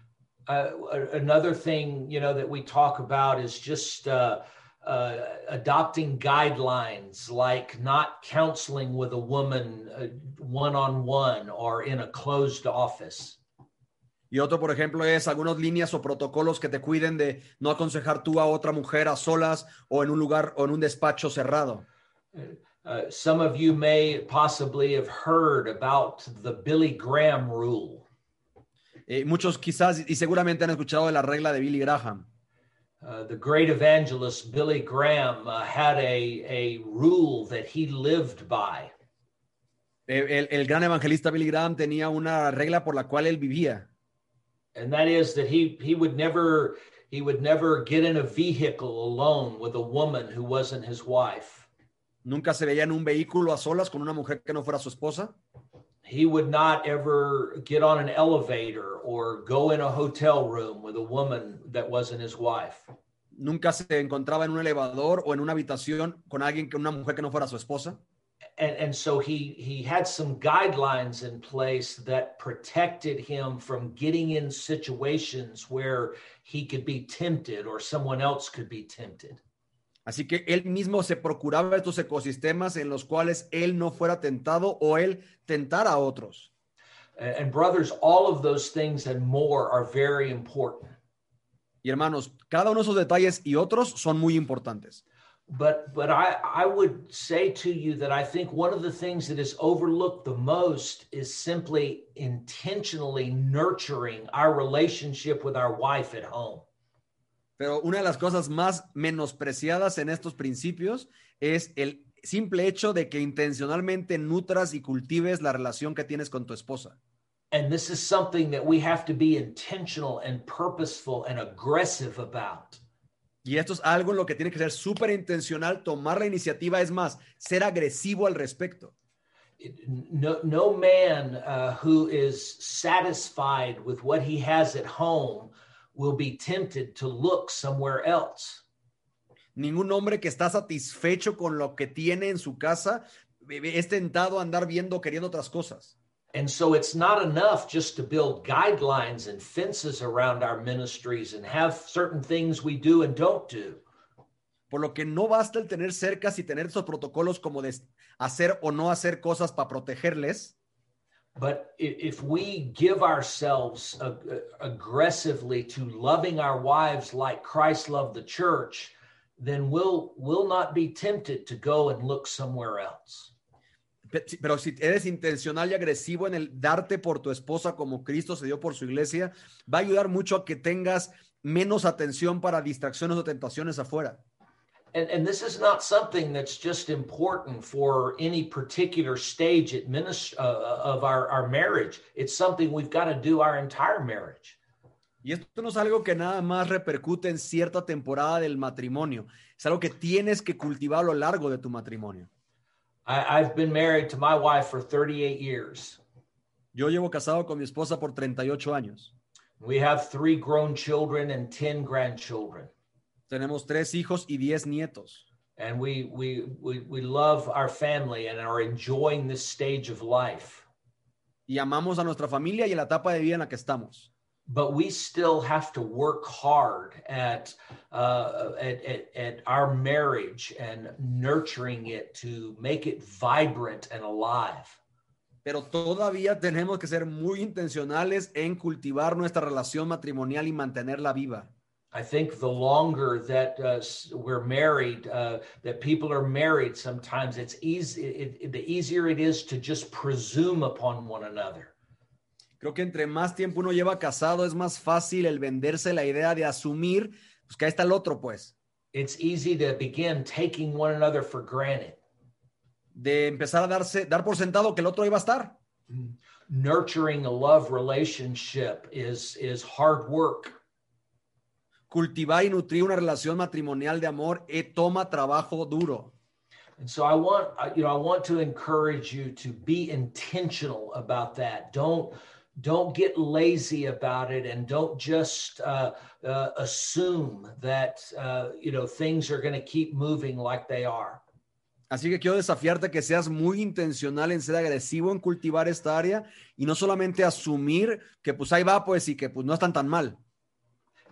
Uh, another thing, you know, that we talk about is just uh, uh, adopting guidelines, like not counseling with a woman one on one or in a closed office. Y otro, por ejemplo, es algunas líneas o protocolos que te cuiden de no aconsejar tú a otra mujer a solas o en un lugar o en un despacho cerrado. Uh, some of you may possibly have heard about the Billy Graham rule. Eh, muchos quizás y seguramente han escuchado de la regla de Billy Graham. Uh, the great evangelist Billy Graham uh, had a, a rule that he lived by. El, el gran evangelista Billy Graham tenía una regla por la cual él vivía. and that is that he he would never he would never get in a vehicle alone with a woman who wasn't his wife Nunca se veía en un vehículo a solas con una mujer que no fuera su esposa. He would not ever get on an elevator or go in a hotel room with a woman that wasn't his wife Nunca se encontraba en un elevador o en una habitación con alguien que una mujer que no fuera su esposa. and and so he he had some guidelines in place that protected him from getting in situations where he could be tempted or someone else could be tempted Así que él mismo se procuraba estos ecosistemas en los cuales él no fuera tentado o él tentara a otros. And, brothers, all of those things and more are very important. Y hermanos, cada uno de esos detalles y otros son muy importantes. But but I I would say to you that I think one of the things that is overlooked the most is simply intentionally nurturing our relationship with our wife at home. Pero una de las cosas más menospreciadas en estos principios es el simple hecho de que intencionalmente nutras y cultives la relación que tienes con tu esposa. And this is something that we have to be intentional and purposeful and aggressive about. Y esto es algo en lo que tiene que ser súper intencional, tomar la iniciativa, es más, ser agresivo al respecto. No, no man uh, who is satisfied with what he has at home will be tempted to look somewhere else. Ningún hombre que está satisfecho con lo que tiene en su casa eh, es tentado a andar viendo, queriendo otras cosas. And so it's not enough just to build guidelines and fences around our ministries and have certain things we do and don't do. Por lo que no basta el tener cercas y tener esos protocolos como de hacer o no hacer cosas para protegerles. But if we give ourselves ag- aggressively to loving our wives like Christ loved the church, then we'll we'll not be tempted to go and look somewhere else. Pero si eres intencional y agresivo en el darte por tu esposa como Cristo se dio por su iglesia, va a ayudar mucho a que tengas menos atención para distracciones o tentaciones afuera. And, and this is not something that's just important for any particular stage at minis- uh, of our, our marriage. It's something we've got to do our entire marriage. Y esto no es algo que nada más repercute en cierta temporada del matrimonio, es algo que tienes que cultivar a lo largo de tu matrimonio. I, I've been married to my wife for 38 years. Yo llevo casado con mi esposa por 38 años. We have three grown children and 10 grandchildren. Tenemos tres hijos y 10 nietos. And we, we, we, we love our family and are enjoying this stage of life. Y amamos a nuestra familia y a la etapa de vida en la que estamos. But we still have to work hard at, uh, at, at, at our marriage and nurturing it to make it vibrant and alive. Pero todavía tenemos que ser muy intencionales en cultivar nuestra relación matrimonial y mantenerla viva. I think the longer that uh, we're married, uh, that people are married, sometimes it's easy. It, it- the easier it is to just presume upon one another. Creo que entre más tiempo uno lleva casado es más fácil el venderse la idea de asumir pues, que ahí está el otro, pues. It's easy to begin taking one another for granted. De empezar a darse, dar por sentado que el otro iba a estar. Nurturing a love relationship is is hard work. Cultivar y nutrir una relación matrimonial de amor eh, toma trabajo duro. And so I want, you know, I want to encourage you to be intentional about that. Don't don't get lazy about it, and don't just uh, uh, assume that uh, you know things are going to keep moving like they are. Así que quiero desafiarte que seas muy intencional en ser agresivo en cultivar esta área y no solamente asumir que pues ahí va pues y que pues no están tan mal.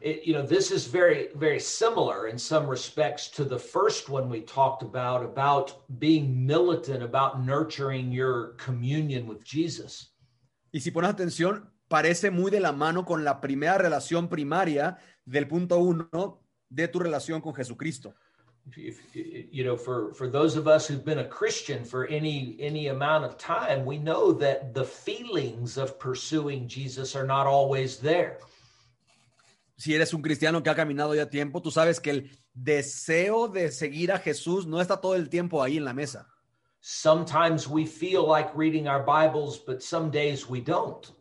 It, you know, this is very very similar in some respects to the first one we talked about about being militant, about nurturing your communion with Jesus. Y si pones atención, parece muy de la mano con la primera relación primaria del punto uno de tu relación con Jesucristo. if, if you know for for those of us who've been a christian for any any amount of time we know that the feelings of pursuing jesus are not always there Si eres un cristiano que ha caminado ya tiempo, tú sabes que el deseo de seguir a Jesús no está todo el tiempo ahí en la mesa. sometimes we feel like reading our bibles but some days we don't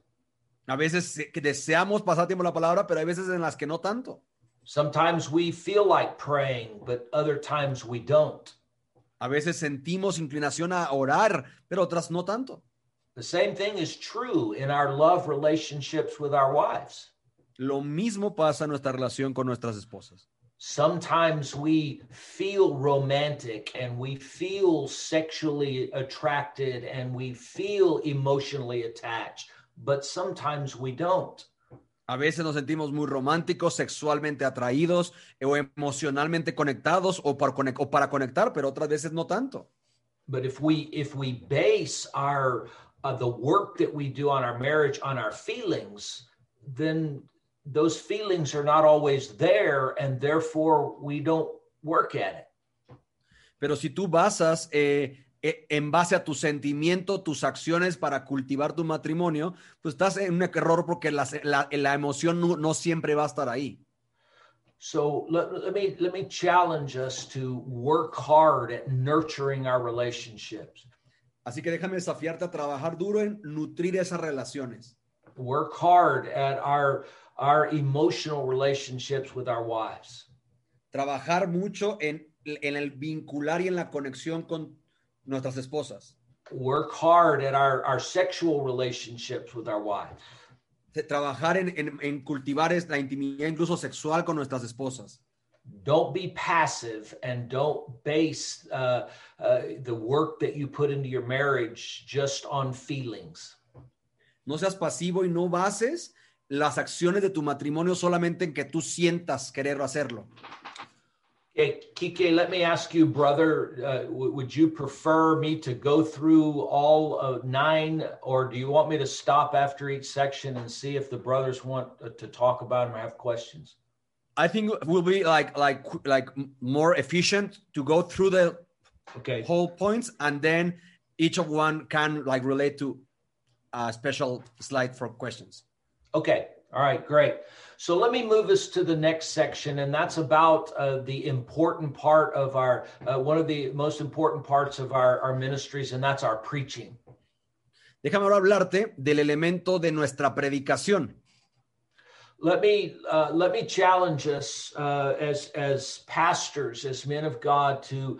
A veces que deseamos pasar tiempo en la palabra, pero hay veces en las que no tanto. sometimes we feel like praying but other times we don't A veces sentimos inclinación a orar, pero otras no tanto. the same thing is true in our love relationships with our wives Lo mismo pasa en nuestra relación con nuestras esposas. sometimes we feel romantic and we feel sexually attracted and we feel emotionally attached, but sometimes we don't. A veces nos sentimos muy románticos, sexualmente atraídos o emocionalmente conectados o para, o para conectar, pero otras veces no tanto. But if we if we base our uh, the work that we do on our marriage on our feelings, then those feelings are not always there, and therefore we don't work at it. Pero si tú basas eh, eh, en base a tu sentimiento, tus acciones para cultivar tu matrimonio, pues estás en un error porque las- la, la emoción no, no siempre va a estar ahí. So let, let me let me challenge us to work hard at nurturing our relationships. Así que déjame desafiarte a trabajar duro en nutrir esas relaciones. Work hard at our our emotional relationships with our wives. Trabajar mucho en, en el vincular y en la conexión con nuestras esposas. Work hard at our, our sexual relationships with our wives. Trabajar en, en- en cultivar la intimidad incluso sexual con nuestras esposas. don't be passive and don't base uh, uh, the work that you put into your marriage just on feelings. No seas pasivo y no bases las acciones de tu matrimonio solamente en que tú sientas querer hacerlo. Okay, Kike, let me ask you, brother, uh, would you prefer me to go through all nine, or do you want me to stop after each section and see if the brothers want uh, to talk about them or have questions? I think it will be like like like more efficient to go through the Okay. whole points and then each of one can like relate to a special slide for questions. Okay. All right. Great. So let me move us to the next section, and that's about uh, the important part of our uh, one of the most important parts of our, our ministries, and that's our preaching. Déjame ahora hablarte del elemento de nuestra predicación. Let me uh, let me challenge us uh, as as pastors, as men of God, to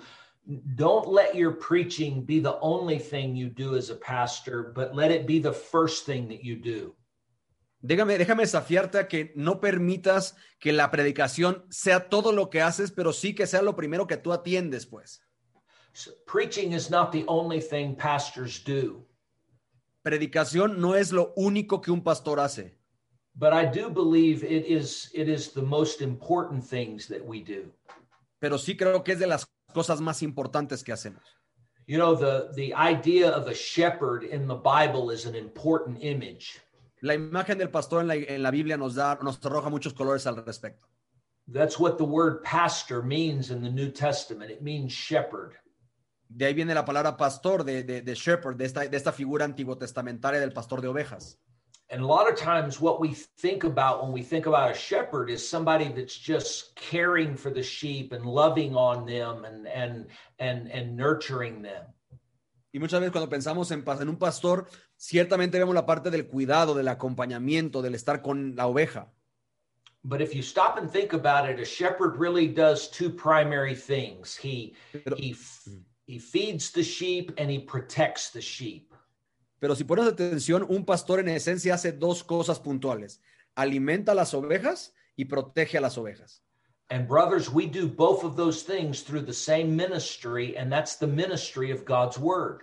don't let your preaching be the only thing you do as a pastor, but let it be the first thing that you do. Déjame, déjame desafiarte a que no permitas que la predicación sea todo lo que haces, pero sí que sea lo primero que tú atiendes, pues. Preaching is not the only thing pastors do. Predicación no es lo único que un pastor hace, but I do believe it is it is the most important things that we do. pero sí creo que es de las cosas más importantes que hacemos. You know, the the idea of a shepherd in the Bible is an important image. La imagen del pastor en la, en la Biblia nos da, nos arroja muchos colores al respecto. That's what the word pastor means in the New Testament. It means shepherd. De ahí viene la palabra pastor, de, de, de shepherd, de esta, de esta figura antiguo testamentaria del pastor de ovejas. And a lot of times what we think about when we think about a shepherd is somebody that's just caring for the sheep and loving on them and and and and nurturing them. Y muchas veces cuando pensamos en, en un pastor, ciertamente vemos la parte del cuidado, del acompañamiento, del estar con la oveja. But if you stop and think about it, a shepherd really does two primary things. He Pero, he feeds the sheep and he protects the sheep. pero si pones atención, un pastor en esencia hace dos cosas puntuales. Alimenta a las ovejas y protege a las ovejas. And brothers, we do both of those things through the same ministry, and that's the ministry of God's word.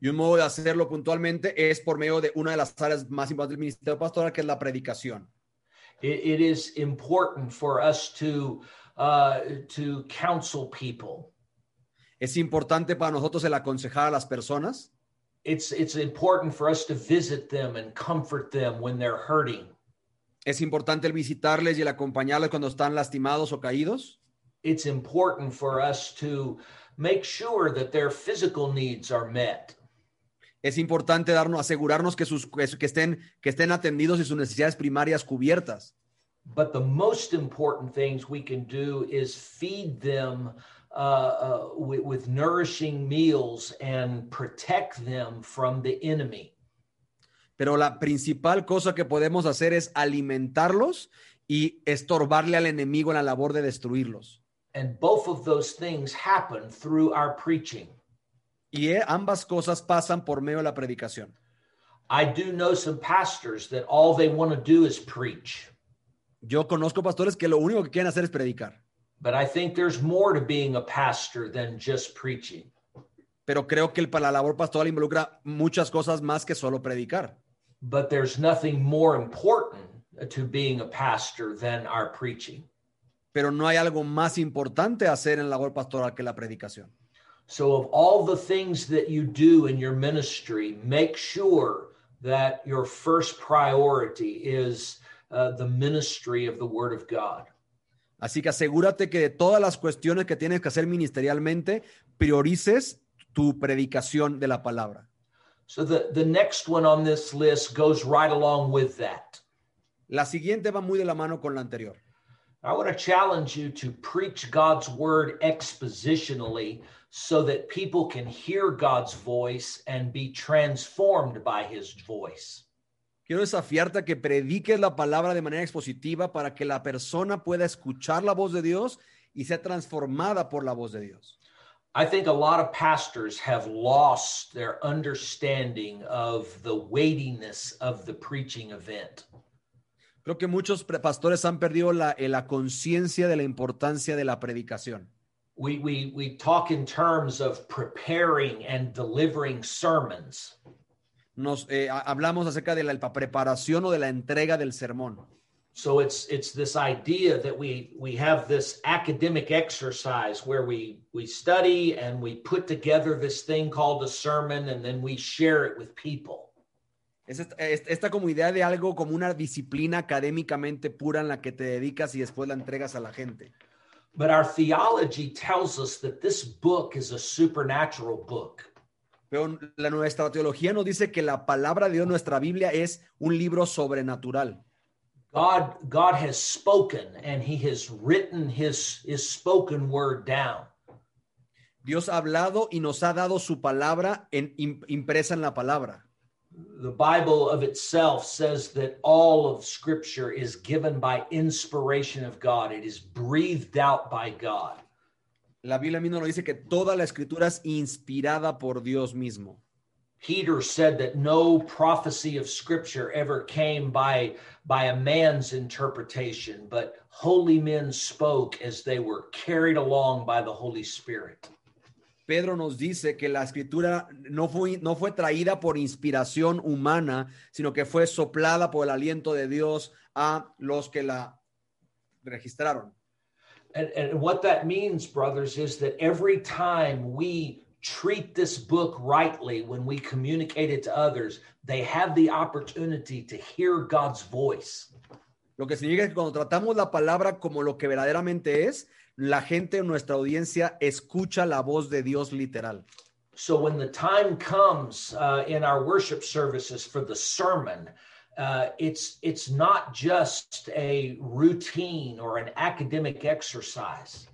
Y un modo de hacerlo puntualmente es por medio de una de las áreas más importantes del ministerio pastoral, que es la predicación. It, it is important for us to uh, to counsel people. Es importante para nosotros el aconsejar a las personas. It's it's important for us to visit them and comfort them when they're hurting. Es importante el visitarles y el acompañarles cuando están lastimados o caídos. It's important for us to make sure that their physical needs are met. Es importante darnos, asegurarnos que, sus, que, estén, que estén atendidos y sus necesidades primarias cubiertas. But the most important things we can do is feed them uh, uh, with, with nourishing meals and protect them from the enemy. Pero la principal cosa que podemos hacer es alimentarlos y estorbarle al enemigo en la labor de destruirlos. And both of those things happen through our preaching. Y eh, ambas cosas pasan por medio de la predicación. I do know some pastors that all they want to do is preach. Yo conozco pastores que lo único que quieren hacer es predicar, But I think there's more to being a pastor than just preaching. pero creo que el, la labor pastoral involucra muchas cosas más que solo predicar. But there's nothing more important to being a pastor than our preaching. Pero no hay algo más importante hacer en la labor pastoral que la predicación. So, of all the things that you do in your ministry, make sure that your first priority is uh, the ministry of the Word of God. Así que asegúrate que de todas las cuestiones que tienes que hacer ministerialmente, priorices tu predicación de la palabra. So, the, the next one on this list goes right along with that. La siguiente va muy de la mano con la anterior. I want to challenge you to preach God's Word expositionally so that people can hear God's voice and be transformed by His voice. Quiero desafiarte a que prediques la palabra de manera expositiva para que la persona pueda escuchar la voz de Dios y sea transformada por la voz de Dios. I think a lot of pastors have lost their understanding of the weightiness of the preaching event. Creo que muchos pastores han perdido la, eh, la conciencia de la importancia de la predicación. We, we, we talk in terms of preparing and delivering sermons. Nos eh, hablamos acerca de la la preparación o de la entrega del sermón. So it's it's this idea that we we have this academic exercise where we we study and we put together this thing called a sermon and then we share it with people. Es esta, es- esta como idea de algo como una disciplina académicamente pura en la que te dedicas y después la entregas a la gente. But our theology tells us that this book is a supernatural book. Pero la nuestra teología nos dice que la palabra de Dios, nuestra Biblia, es un libro sobrenatural. God God has spoken and he has written his his spoken word down. Dios ha hablado y nos ha dado su palabra en, impresa en la palabra. The Bible of itself says that all of scripture is given by inspiration of God. It is breathed out by God. La Biblia misma nos dice que toda la escritura es inspirada por Dios mismo. Peter said that no prophecy of scripture ever came by by a man's interpretation, but holy men spoke as they were carried along by the Holy Spirit. Pedro nos dice que la escritura no fue, no fue traída por inspiración humana, sino que fue soplada por el aliento de Dios a los que la registraron. And, and what that means, brothers, is that every time we treat this book rightly, when we communicate it to others, they have the opportunity to hear God's voice. Lo que significa que cuando tratamos la palabra como lo que verdaderamente es, la gente en nuestra audiencia escucha la voz de Dios literal. So when the time comes uh, in our worship services for the sermon, uh, it's it's not just a routine or an academic exercise.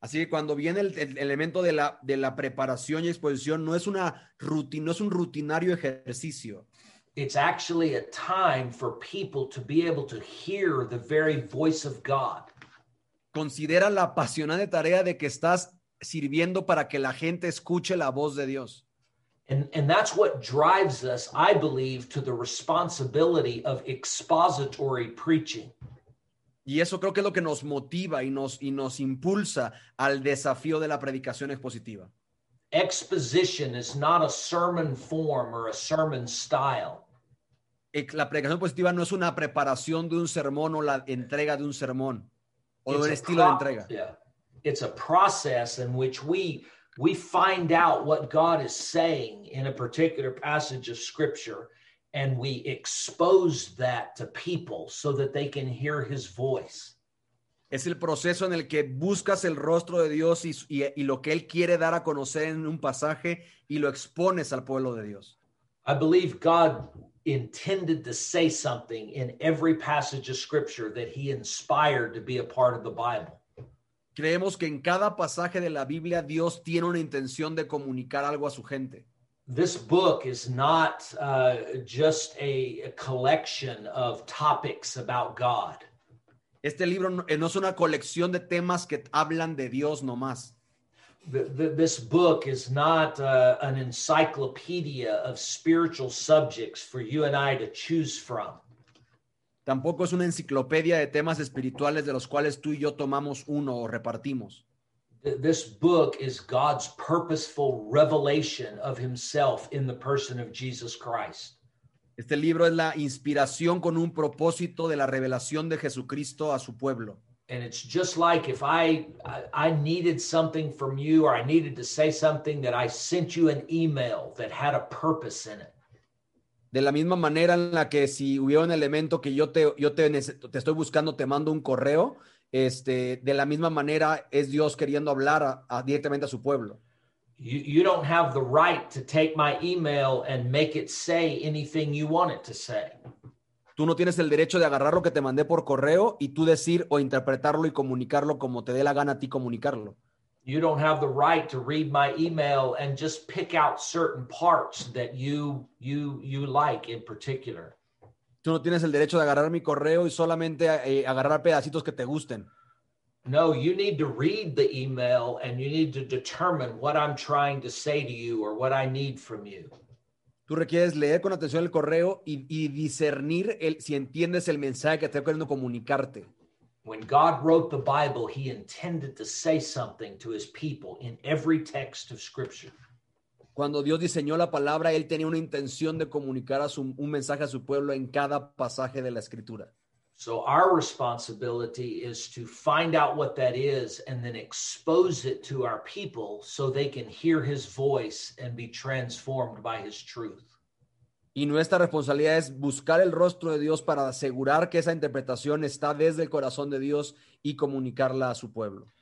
Así que cuando viene el, el elemento de la, de la preparación y exposición, no es, una rutina, no es un rutinario ejercicio. It's actually a time for people to be able to hear the very voice of God. Considera la apasionante tarea de que estás sirviendo para que la gente escuche la voz de Dios. And, and that's what drives us, I believe, to the responsibility of expository preaching. Y eso creo que es lo que nos motiva y nos, y nos impulsa al desafío de la predicación expositiva. Exposition is not a sermon form or a sermon style. La predicación expositiva no es una preparación de un sermón o la entrega de un sermón o It's a estilo de entrega. It's a process in which we we find out what God is saying in a particular passage of scripture and we expose that to people so that they can hear his voice. Es el proceso en el que buscas el rostro de Dios y, y- y lo que Él quiere dar a conocer en un pasaje y lo expones al pueblo de Dios. I believe God intended to say something in every passage of scripture that he inspired to be a part of the Bible. Creemos que en cada pasaje de la Biblia Dios tiene una intención de comunicar algo a su gente. This book is not uh, just a, a collection of topics about God. Este libro no, eh, no es una colección de temas que hablan de Dios nomás. This book is not uh, an encyclopedia of spiritual subjects for you and I to choose from. Tampoco es una enciclopedia de temas espirituales de los cuales tú y yo tomamos uno o repartimos. Th- This book is God's purposeful revelation of himself in the person of Jesus Christ. Este libro es la inspiración con un propósito de la revelación de Jesucristo a su pueblo. And it's just like if I, I I needed something from you or I needed to say something that I sent you an email that had a purpose in it. De la misma manera en la que si hubiera un elemento que yo te, yo te, te estoy buscando, te mando un correo, este, de la misma manera es Dios queriendo hablar a- a- directamente a su pueblo. You, you don't have the right to take my email and make it say anything you want it to say. Tú no tienes el derecho de agarrar lo que te mandé por correo y tú decir o interpretarlo y comunicarlo como te dé la gana a ti comunicarlo. You don't have the right to read my email and just pick out certain parts that you you you like in particular. Tú no tienes el derecho de agarrar mi correo y solamente eh, agarrar pedacitos que te gusten. No, you need to read the email and you need to determine what I'm trying to say to you or what I need from you. Tú requieres leer con atención el correo y, y discernir el, si entiendes el mensaje que está queriendo comunicarte. When God wrote the Bible, he intended to say something to his people in every text of Scripture. Cuando Dios diseñó la palabra, Él tenía una intención de comunicar a su- un mensaje a su pueblo en cada pasaje de la escritura. So our responsibility is to find out what that is and then expose it to our people so they can hear his voice and be transformed by his truth. Y nuestra responsabilidad es buscar el rostro de Dios para asegurar que esa interpretación está desde el corazón de Dios y comunicarla a su pueblo.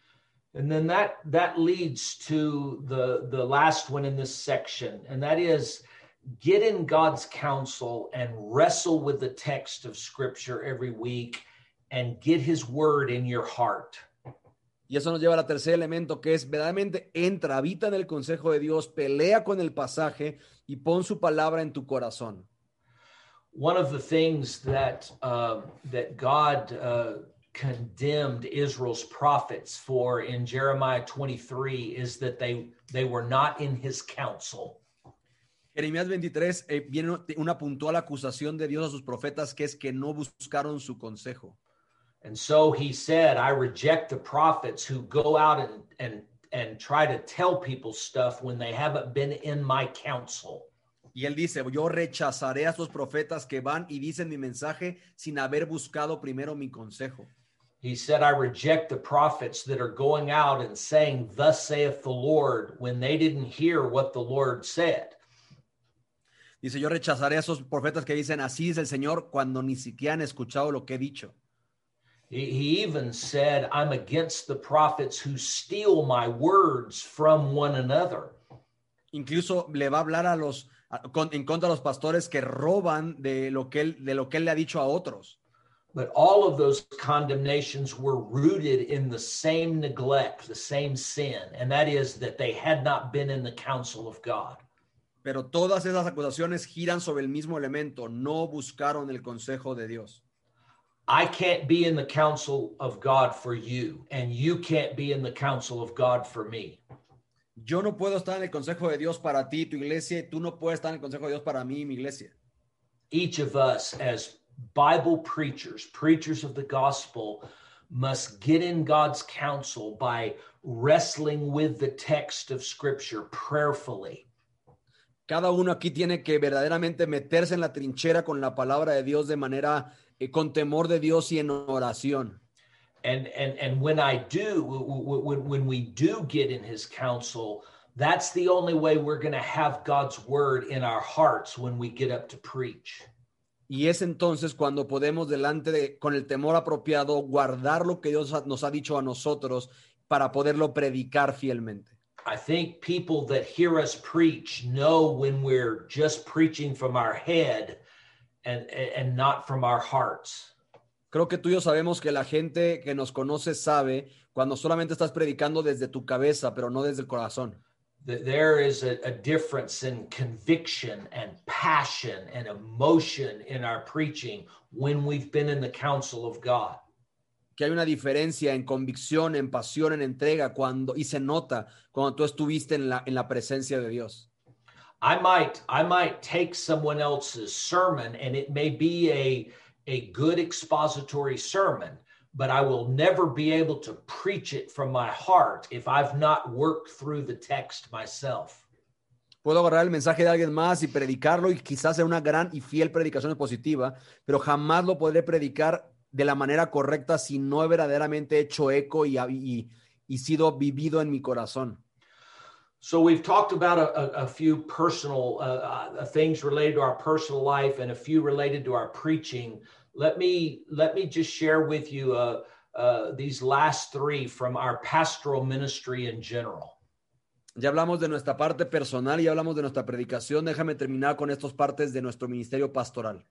And then that that leads to the the last one in this section and that is get in God's counsel and wrestle with the text of scripture every week and get his word in your heart. Y eso nos lleva al tercer elemento, que es verdaderamente entra, habita en el consejo de Dios, pelea con el pasaje y pon su palabra en tu corazón. one of the things that uh, that God uh, condemned Israel's prophets for in Jeremiah 23 is that they they were not in His counsel. Jeremías 23 eh, viene una puntual acusación de Dios a sus profetas, que es que no buscaron su consejo. And so He said, "I reject the prophets who go out and and and try to tell people stuff when they haven't been in my counsel." Y él dice, yo rechazaré a estos profetas que van y dicen mi mensaje sin haber buscado primero mi consejo. He said, I reject the prophets that are going out and saying, Thus saith the Lord, when they didn't hear what the Lord said. Dice, yo rechazaré a esos profetas que dicen, así es el Señor, cuando ni siquiera han escuchado lo que he dicho. He, even said, I'm against the prophets who steal my words from one another. Incluso le va a hablar a los, a- con- en contra de los pastores que roban de lo que él, de lo que él le ha dicho a otros. But all of those condemnations were rooted in the same neglect, the same sin, and that is that they had not been in the counsel of God. Pero todas esas acusaciones giran sobre el mismo elemento, no buscaron el consejo de Dios. I can't be in the counsel of God for you, and you can't be in the counsel of God for me. Yo no puedo estar en el consejo de Dios para ti, tu iglesia, y tú no puedes estar en el consejo de Dios para mí mi iglesia. Each of us, as Bible preachers, preachers of the gospel, must get in God's counsel by wrestling with the text of Scripture prayerfully. Cada uno aquí tiene que verdaderamente meterse en la trinchera con la palabra de Dios de manera eh, con temor de Dios y en oración. And and and when I do, when when we do get in His counsel, that's the only way we're going to have God's word in our hearts when we get up to preach. Y es entonces cuando podemos delante de, con el temor apropiado, guardar lo que Dios nos ha dicho a nosotros para poderlo predicar fielmente. I think people that hear us preach know when we're just preaching from our head and and not from our hearts. Creo que tú y yo sabemos que la gente que nos conoce sabe cuando solamente estás predicando desde tu cabeza, pero no desde el corazón. There is a, a difference in conviction and passion and emotion in our preaching when we've been in the counsel of God. Que hay una diferencia en convicción, en pasión, en entrega, cuando, y se nota cuando tú estuviste en la, en la presencia de Dios. I might I might take someone else's sermon and it may be a a good expository sermon, but I will never be able to preach it from my heart if I've not worked through the text myself. Puedo agarrar el mensaje de alguien más y predicarlo y quizás sea una gran y fiel predicación positiva, pero jamás lo podré predicar de la manera correcta si no he verdaderamente hecho eco y, y, y sido vivido en mi corazón. So we've talked about a, a, few personal uh, uh, things related to our personal life and a few related to our preaching. Let me let me just share with you uh, uh, these last three from our pastoral ministry in general. Ya hablamos de nuestra parte personal y hablamos de nuestra predicación. Déjame terminar con estas partes de nuestro ministerio pastoral.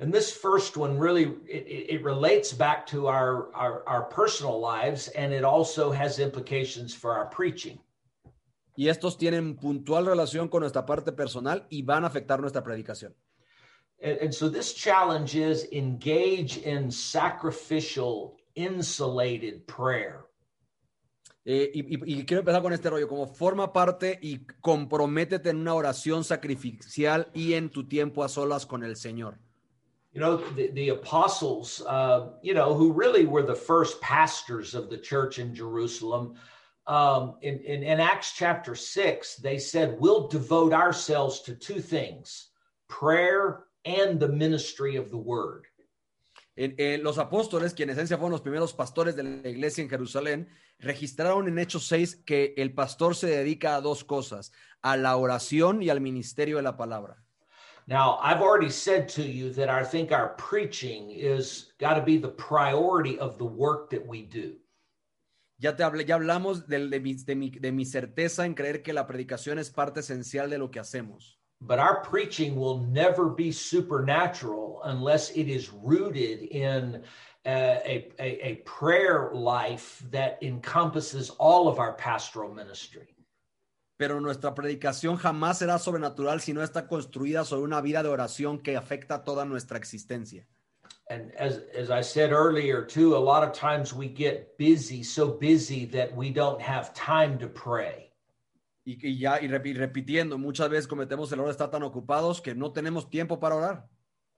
And this first one really it, it relates back to our, our our personal lives, and it also has implications for our preaching. Y estos tienen puntual relación con nuestra parte personal y van a afectar nuestra predicación. And, and so this challenge is engage in sacrificial, insulated prayer. Eh, y, y- y quiero empezar con este rollo, como forma parte y comprométete en una oración sacrificial y en tu tiempo a solas con el Señor. You know, the, the apostles, uh, you know, who really were the first pastors of the church in Jerusalem, um, in, in, in Acts chapter 6, they said, We'll devote ourselves to two things prayer and the ministry of the word. En- en los apóstoles, que en esencia fueron los primeros pastores de la iglesia en Jerusalén, registraron en Hechos 6 que el pastor se dedica a dos cosas, a la oración y al ministerio de la palabra. Now, I've already said to you that I think our preaching is got to be the priority of the work that we do. Ya, te hablé, ya hablamos del- de, mi, de mi- de mi certeza en creer que la predicación es parte esencial de lo que hacemos. But our preaching will never be supernatural unless it is rooted in uh, a, a, a prayer life that encompasses all of our pastoral ministry. Pero nuestra predicación jamás será sobrenatural si no está construida sobre una vida de oración que afecta toda nuestra existencia. And as, as I said earlier, too, a lot of times we get busy, so busy that we don't have time to pray. Y, y ya, y repi- repitiendo, muchas veces cometemos el error de estar tan ocupados que no tenemos tiempo para orar.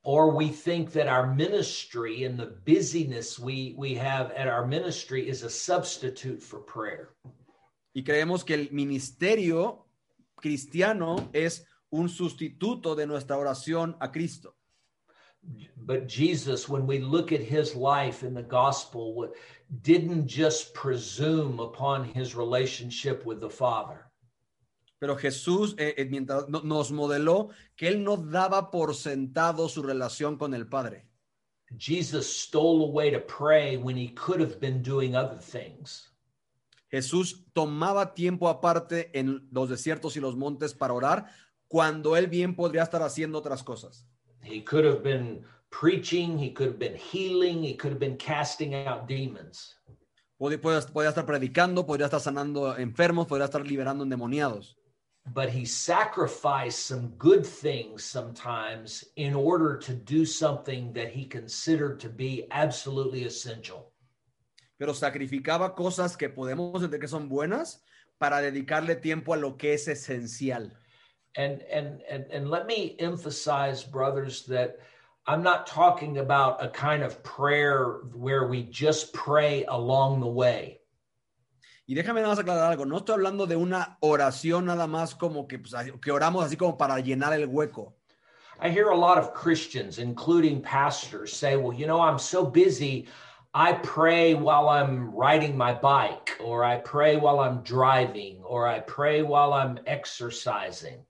Or we think that our ministry and the busyness we, we have at our ministry is a substitute for prayer. Y creemos que el ministerio cristiano es un sustituto de nuestra oración a Cristo. But Jesus, when we look at his life in the gospel, didn't just presume upon his relationship with the Father. Pero Jesús, eh, eh, mientras no- nos modeló que él no daba por sentado su relación con el Padre. Jesus stole away to pray when he could have been doing other things. Jesús tomaba tiempo aparte en los desiertos y los montes para orar cuando él bien podría estar haciendo otras cosas. He could have been preaching, he could have been healing, he could have been casting out demons. Podía estar predicando, podría estar sanando enfermos, podría estar liberando endemoniados. But he sacrificed some good things sometimes in order to do something that he considered to be absolutely essential. Pero sacrificaba cosas que podemos entender que son buenas para dedicarle tiempo a lo que es esencial. And and and and let me emphasize, brothers, that I'm not talking about a kind of prayer where we just pray along the way. Y déjame nada más aclarar algo, no estoy hablando de una oración nada más como que, pues, que oramos así como para llenar el hueco. I hear a lot of Christians, including pastors, say, Well, you know, I'm so busy. I pray while I'm riding my bike, or I pray while I'm driving, or I pray while I'm exercising.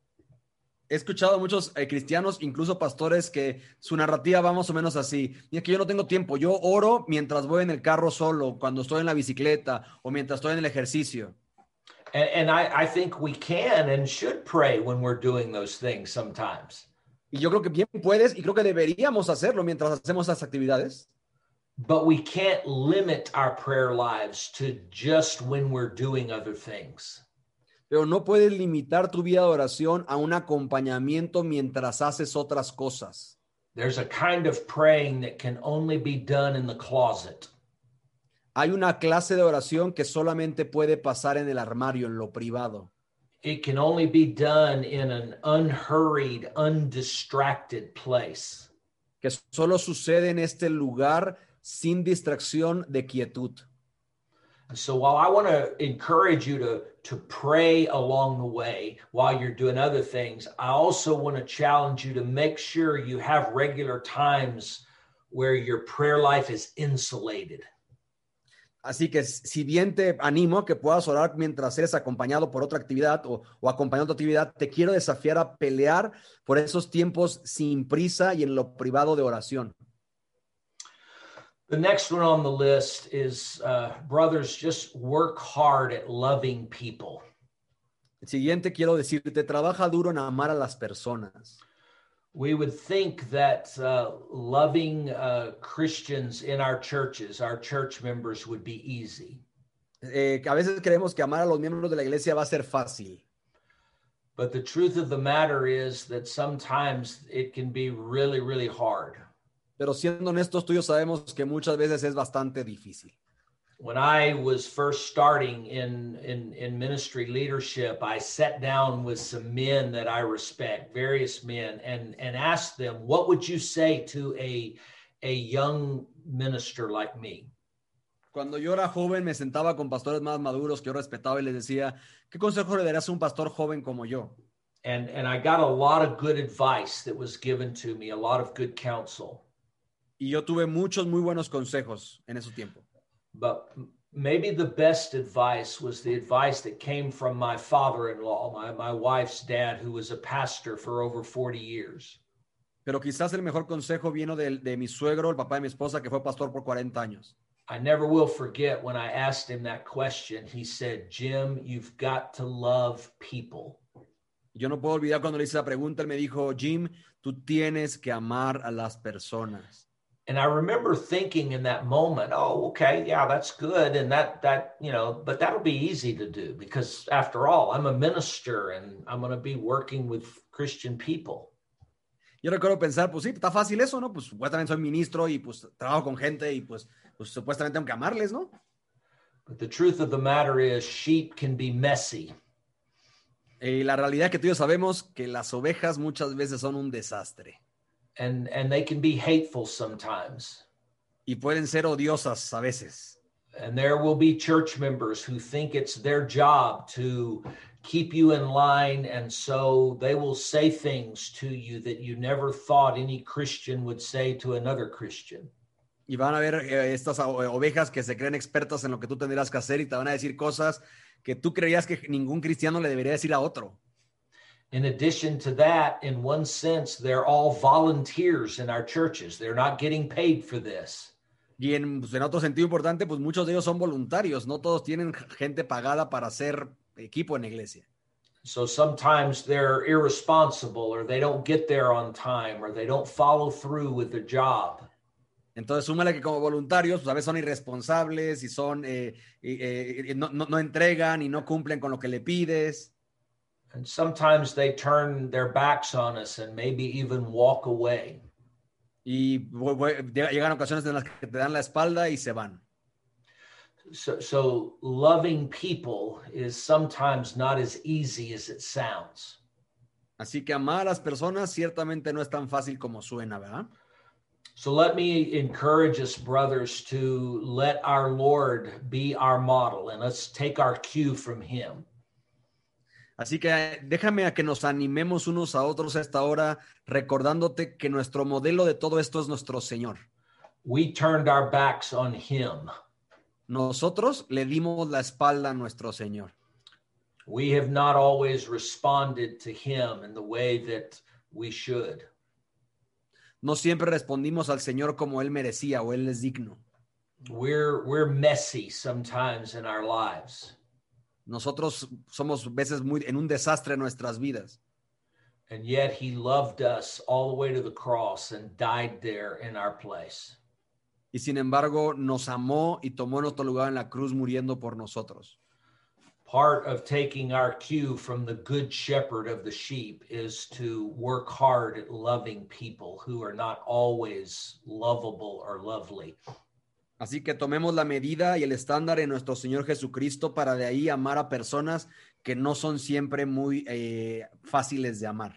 He escuchado a muchos eh, cristianos, incluso pastores, que su narrativa va más o menos así. Y es que yo no tengo tiempo, yo oro mientras voy en el carro solo, cuando estoy en la bicicleta o mientras estoy en el ejercicio. And, and I, I think we can and should pray when we're doing those things sometimes. Y yo creo que bien puedes y creo que deberíamos hacerlo mientras hacemos esas actividades. But we can't limit our prayer lives to just when we're doing other things. Pero no puedes limitar tu vida de oración a un acompañamiento mientras haces otras cosas. There's a kind of praying that can only be done in the closet. Hay una clase de oración que solamente puede pasar en el armario, en lo privado. It can only be done in an unhurried, undistracted place. que solo sucede en este lugar sin distracción de quietud. So while I want to encourage you to to pray along the way while you're doing other things, I also want to challenge you to make sure you have regular times where your prayer life is insulated. Así que si bien te animo a que puedas orar mientras eres acompañado por otra actividad o, o acompañando otra actividad, te quiero desafiar a pelear por esos tiempos sin prisa y en lo privado de oración. The next one on the list is uh, brothers, just work hard at loving people. El siguiente quiero decirte, trabaja duro en amar a las personas. We would think that uh, loving uh, Christians in our churches, our church members, would be easy. Eh, a veces creemos que amar a los miembros de la iglesia va a ser fácil, But the truth of the matter is that sometimes it can be really, really hard. Pero siendo honestos, tú y yo sabemos que muchas veces es bastante difícil. When I was first starting in, in, in ministry leadership, I sat down with some men that I respect, various men, and, and asked them, What would you say to a, a young minister like me? Cuando yo era joven, me sentaba con pastores más maduros que yo respetaba y les decía, ¿qué consejo le darías a un pastor joven como yo? And, and I got a lot of good advice that was given to me, a lot of good counsel. Y yo tuve muchos muy buenos consejos en ese tiempo. But maybe the best advice was the advice that came from my father in law, my, my wife's dad, who was a pastor for over 40 years. Pero quizás el mejor consejo vino de, de mi suegro, el papá de mi esposa, que fue pastor por 40 años. I never will forget when I asked him that question. He said, Jim, you've got to love people. Yo no puedo olvidar cuando le hice la pregunta, él me dijo, Jim, tú tienes que amar a las personas. And I remember thinking in that moment, oh, okay, yeah, that's good. And that, that, you know, but that'll be easy to do because after all, I'm a minister and I'm going to be working with Christian people. Yo recuerdo pensar, pues sí, está fácil eso, ¿no? Pues supuestamente soy ministro y pues trabajo con gente y pues, pues supuestamente tengo que amarles, ¿no? But the truth of the matter is, sheep can be messy. Y la realidad es que tú y yo sabemos que las ovejas muchas veces son un desastre and and they can be hateful sometimes y pueden ser odiosas a veces. and there will be church members who think it's their job to keep you in line and so they will say things to you that you never thought any christian would say to another christian Y van a ver eh, estas ovejas que se creen expertas en lo que tú tendrás que hacer y te van a decir cosas que tú creías que ningún cristiano le debería decir a otro. In addition to that in one sense they're all volunteers in our churches they're not getting paid for this Y en, pues, en otro sentido importante, pues muchos de ellos son voluntarios, no todos tienen gente pagada para ser equipo en la iglesia. So sometimes they're irresponsible or they don't get there on time or they don't follow through with the job. Entonces, súmale que como voluntarios, pues a veces son irresponsables y son, eh, eh, y no, no- no entregan y no cumplen con lo que le pides. And sometimes they turn their backs on us and maybe even walk away. Y bu- bu- llega- llegan ocasiones en las que te dan la espalda y se van. So, so loving people is sometimes not as easy as it sounds. Así que amar a las personas ciertamente no es tan fácil como suena, ¿verdad? So let me encourage us, brothers, to let our Lord be our model and let's take our cue from him. Así que eh, déjame a que nos animemos unos a otros a esta hora, recordándote que nuestro modelo de todo esto es nuestro Señor. We turned our backs on him. Nosotros le dimos la espalda a nuestro Señor. we have not always responded to him in the way that we should. No siempre respondimos al Señor como Él merecía o Él es digno. We're we're messy sometimes in our lives. Nosotros somos veces muy en un desastre en nuestras vidas. And yet he loved us all the way to the cross and died there in our place. Y sin embargo nos amó y tomó nuestro lugar en la cruz muriendo por nosotros. Part of taking our cue from the good shepherd of the sheep is to work hard at loving people who are not always lovable or lovely. Así que tomemos la medida y el estándar en nuestro Señor Jesucristo para de ahí amar a personas que no son siempre muy eh, fáciles de amar.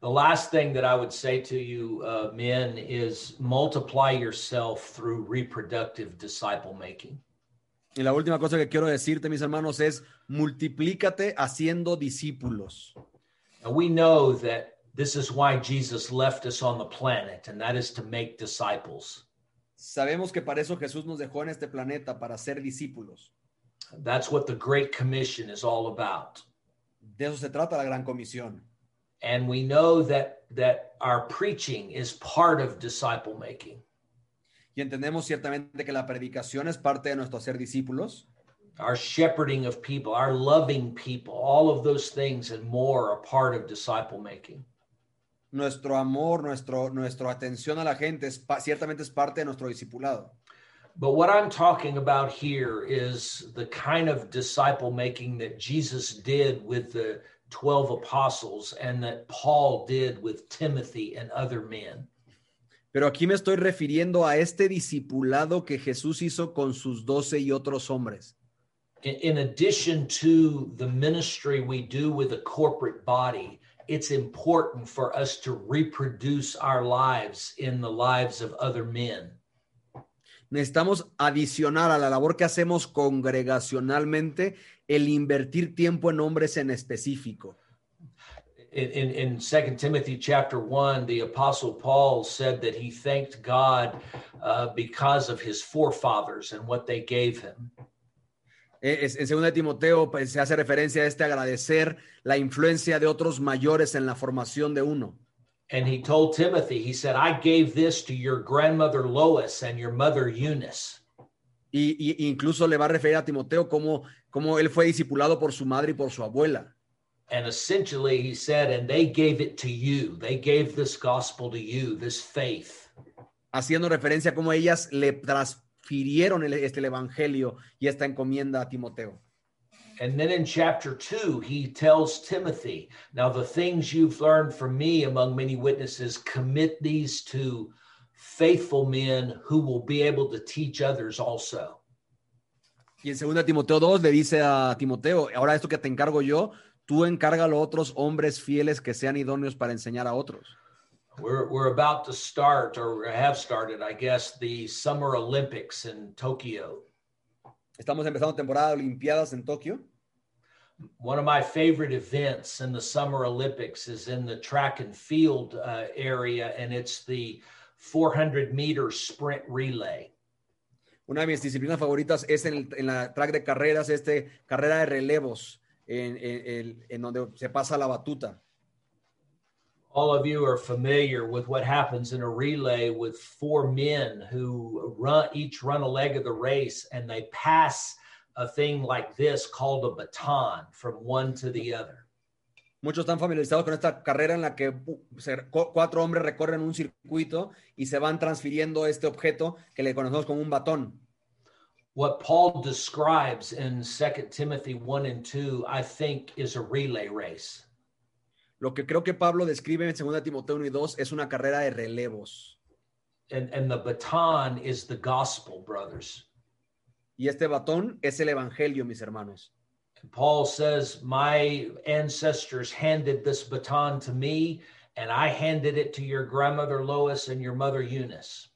The last thing that I would say to you, uh, men, is multiply yourself through reproductive disciple making. Y la última cosa que quiero decirte, mis hermanos, es multiplícate haciendo discípulos. And we know that this is why Jesus left us on the planet, and that is to make disciples. Sabemos que para eso Jesús nos dejó en este planeta, para ser discípulos. That's what the Great Commission is all about. De eso se trata la gran comisión. And we know that that our preaching is part of disciple making. Y entendemos ciertamente que la predicación es parte de nuestro ser discípulos. Our shepherding of people, our loving people, all of those things and more are part of disciple making. Nuestro amor, nuestro, nuestra atención a la gente es, ciertamente es parte de nuestro discipulado. But what I'm talking about here is the kind of disciple making that Jesus did with the 12 apostles and that Paul did with Timothy and other men. Pero aquí me estoy refiriendo a este discipulado que Jesús hizo con sus doce y otros hombres. In, in addition to the ministry we do with a corporate body, it's important for us to reproduce our lives in the lives of other men. Necesitamos adicionar a la labor que hacemos congregacionalmente el invertir tiempo en hombres en específico. In, in, in 2 Timothy chapter 1, the Apostle Paul said that he thanked God uh, because of his forefathers and what they gave him. Eh, En 2 de Timoteo pues, se hace referencia a este agradecer la influencia de otros mayores en la formación de uno. And he told Timothy, he said, I gave this to your grandmother Lois and your mother Eunice. Y, y incluso le va a referir a Timoteo como, como él fue discipulado por su madre y por su abuela. And essentially, he said, and they gave it to you. They gave this gospel to you, this faith. haciendo referencia a cómo ellas le transfirieron el, este, el evangelio y esta encomienda a Timoteo. And then in chapter two, he tells Timothy, Now the things you've learned from me among many witnesses, commit these to faithful men who will be able to teach others also. Y en 2 Timoteo 2 le dice a Timoteo, ahora esto que te encargo yo, tú encárgalo a otros hombres fieles que sean idóneos para enseñar a otros. We're, we're about to start, or have started, I guess, the Summer Olympics in Tokyo. Estamos empezando temporada de Olimpiadas en Tokio. One of my favorite events in the Summer Olympics is in the track and field uh, area, and it's the 400 meter sprint relay. Una de mis disciplinas favoritas es en, el- en la track de carreras, este carrera de relevos, en, en- en- en donde se pasa la batuta. All of you are familiar with what happens in a relay with four men who run each run a leg of the race and they pass a thing like this called a baton from one to the other. Muchos están familiarizados con esta carrera en la que uh, cuatro hombres recorren un circuito y se van transfiriendo este objeto que le conocemos como un batón. What Paul describes in 2 Timothy 1 and 2, I think, is a relay race. Lo que creo que Pablo describe en 2 Timoteo 1 y 2 es una carrera de relevos. And, and the baton is the gospel, brothers. Y este batón es el evangelio, mis hermanos. And Paul says, My ancestors handed this baton to me, and I handed it to your grandmother Lois and your mother Eunice.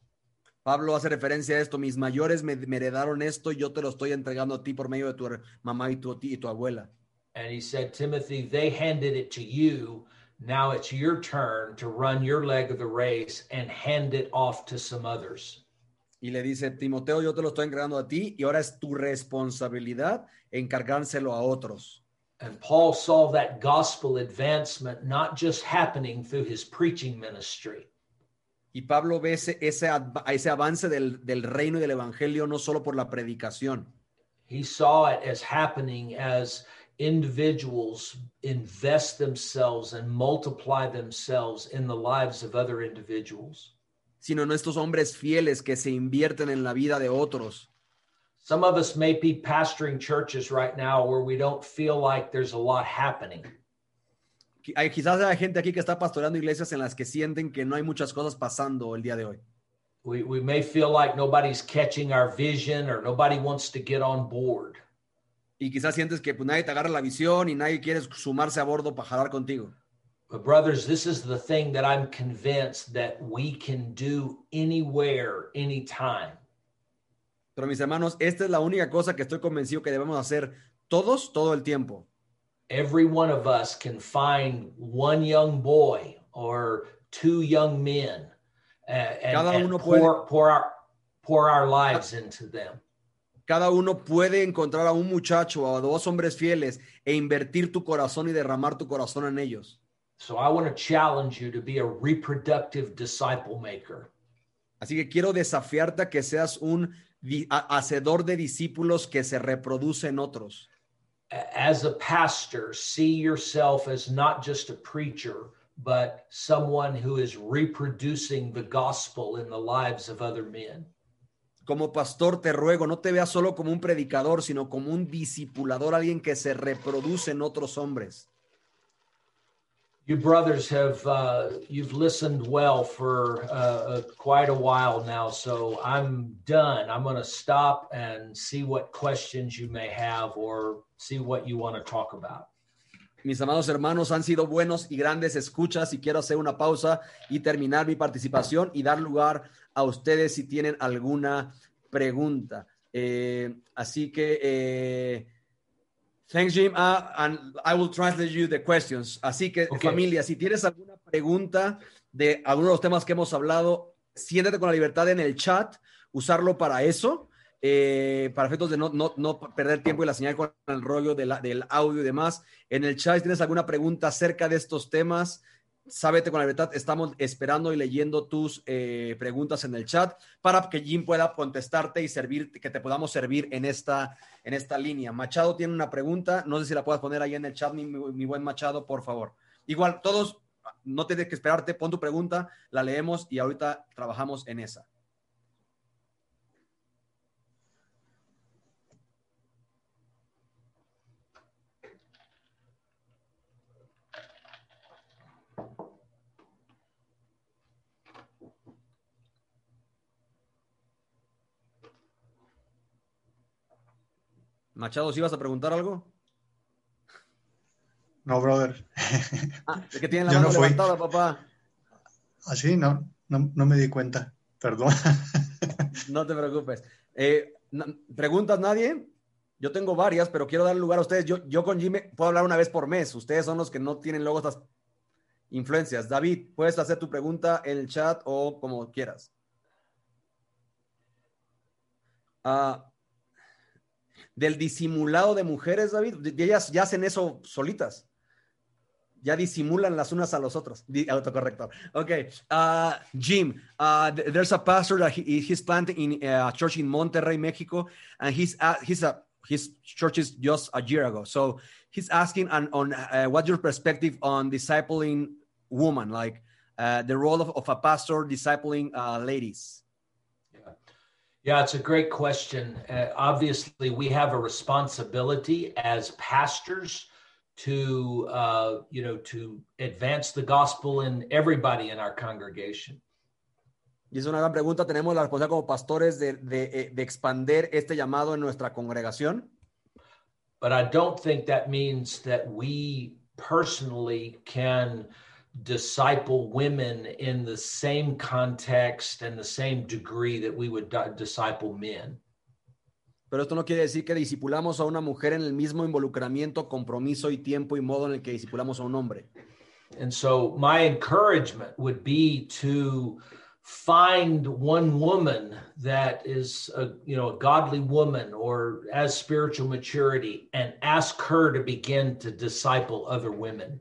Pablo hace referencia a esto, mis mayores me, me heredaron esto y yo te lo estoy entregando a ti por medio de tu mamá y tu, y tu abuela. And he said, Timothy, they handed it to you. Now it's your turn to run your leg of the race and hand it off to some others. Y le dice, Timoteo, yo te lo estoy entregando a ti y ahora es tu responsabilidad encargárselo a otros. And Paul saw that gospel advancement not just happening through his preaching ministry, Y Pablo ve ese, ese, ese avance del, del reino y del evangelio no solo por la predicación, he saw it as happening as individuals invest themselves and multiply themselves in the lives of other individuals. sino en estos hombres fieles que se invierten en la vida de otros. Some of us may be pastoring churches right now where we don't feel like there's a lot happening. Hay, quizás hay gente aquí que está pastoreando iglesias en las que sienten que no hay muchas cosas pasando el día de hoy. We, we may feel like nobody's catching our vision or nobody wants to get on board. Y quizás sientes que pues, nadie te agarra la visión y nadie quiere sumarse a bordo para jalar contigo. But, brothers, this is the thing that I'm convinced that we can do anywhere, anytime. Pero mis hermanos, esta es la única cosa que estoy convencido que debemos hacer todos, todo el tiempo. Every one of us can find one young boy or two young men and, Cada and uno pour, pour, our, pour our lives into them. Cada uno puede encontrar a un muchacho o a dos hombres fieles e invertir tu corazón y derramar tu corazón en ellos. So I want to challenge you to be a reproductive disciple maker. Así que quiero desafiarte a que seas un hacedor de discípulos que se reproduce en otros. As a pastor, see yourself as not just a preacher, but someone who is reproducing the gospel in the lives of other men. Como pastor te ruego, no te veas solo como un predicador, sino como un discipulador, alguien que se reproduce en otros hombres. You brothers have uh, you've listened well for uh, quite a while now, so I'm done. I'm going to stop and see what questions you may have or see what you want to talk about. Mis amados hermanos han sido buenos y grandes escuchas y quiero hacer una pausa y terminar mi participación y dar lugar a ustedes si tienen alguna pregunta. Eh, así que, eh, thanks Jim, uh, and I will translate you the questions. Así que Okay. familia, si tienes alguna pregunta de alguno de los temas que hemos hablado, siéntate con la libertad en el chat, usarlo para eso. eh, para efectos de no, no, no perder tiempo y la señal con el rollo de la- del audio y demás. En el chat, si tienes alguna pregunta acerca de estos temas, sábete con la libertad. Estamos esperando y leyendo tus eh, preguntas en el chat para que Jim pueda contestarte y servir, que te podamos servir en esta, en esta línea. Machado tiene una pregunta, no sé si la puedas poner ahí en el chat, mi, mi- buen Machado, por favor. Igual, todos, no tienes que esperarte, pon tu pregunta, la leemos y ahorita trabajamos en esa. Machado, ¿sí vas a preguntar algo? No, brother. Ah, es que tienen la Yo mano no levantada, papá. Así no, no, no me di cuenta. Perdón. No te preocupes. Eh, ¿Preguntas nadie? Yo tengo varias, pero quiero dar lugar a ustedes. Yo, yo con Jimmy puedo hablar una vez por mes. Ustedes son los que no tienen luego estas influencias. David, puedes hacer tu pregunta en el chat o como quieras. Ah, del disimulado de mujeres, David, ellas ya hacen eso solitas. Ya disimulan las unas a los otros. Autocorrector. Okay. Uh, Jim, uh, there's a pastor that he, he's planting in a church in Monterrey, Mexico, and he's uh, he's a his church is just a year ago. So he's asking on, on uh, what's your perspective on discipling woman, like uh, the role of, of a pastor discipling uh, ladies. Yeah, it's a great question. Uh, obviously, we have a responsibility as pastors to, uh, you know, to advance the gospel in everybody in our congregation. Y es una gran pregunta. Tenemos la responsabilidad como pastores de, de, eh, de expander este llamado en nuestra congregación. But I don't think that means that we personally can disciple women in the same context and the same degree that we would disciple men. Pero esto no quiere decir que discipulamos a una mujer en el mismo involucramiento, compromiso y tiempo y modo en el que discipulamos a un hombre. And so my encouragement would be to find one woman that is a you know a godly woman or has spiritual maturity and ask her to begin to disciple other women.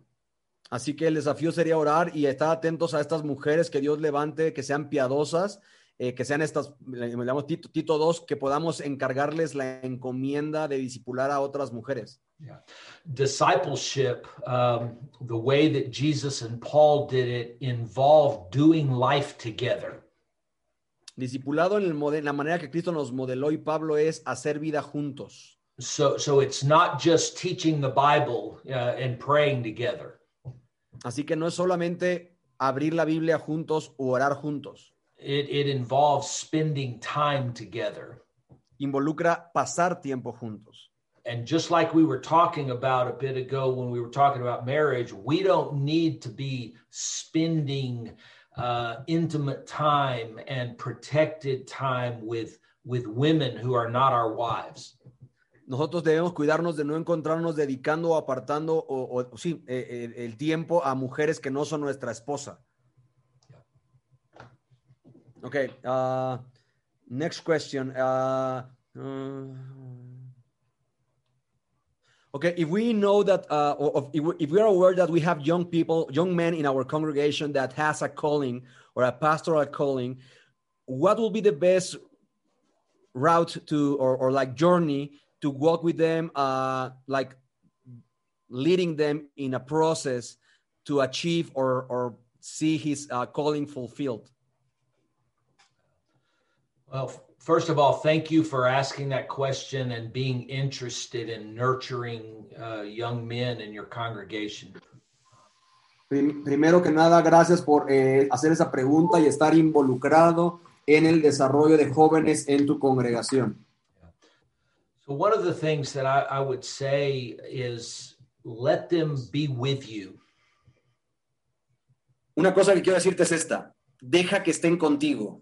Así que el desafío sería orar y estar atentos a estas mujeres que Dios levante, que sean piadosas, eh, que sean estas, le llamamos Tito, Tito 2, que podamos encargarles la encomienda de discipular a otras mujeres. Discipleship, um, the way that Jesus and Paul did it, involved doing life together. Discipulado en, el en la manera que Cristo nos modeló y Pablo es hacer vida juntos. So so it's not just teaching the Bible uh, and praying together. Así que no es solamente abrir la Biblia juntos o orar juntos. It, it involves spending time together. Involucra pasar tiempo juntos. And just like we were talking about a bit ago when we were talking about marriage, we don't need to be spending uh, intimate time and protected time with with women who are not our wives. Nosotros debemos cuidarnos de no encontrarnos dedicando o apartando o, o- sí, eh, el tiempo a mujeres que no son nuestra esposa. Okay. Uh, next question. Uh, uh, okay. If we know that, uh, or if, we, if we are aware that we have young people, young men in our congregation that has a calling or a pastoral calling, what will be the best route to or, or like journey to walk with them, uh, like leading them in a process to achieve or or see his uh, calling fulfilled? Well, first of all, thank you for asking that question and being interested in nurturing uh, young men in your congregation. Primero que nada, gracias por eh, hacer esa pregunta y estar involucrado en el desarrollo de jóvenes en tu congregación. So, one of the things that I, I would say is let them be with you. Una cosa que quiero decirte es esta, deja que estén contigo.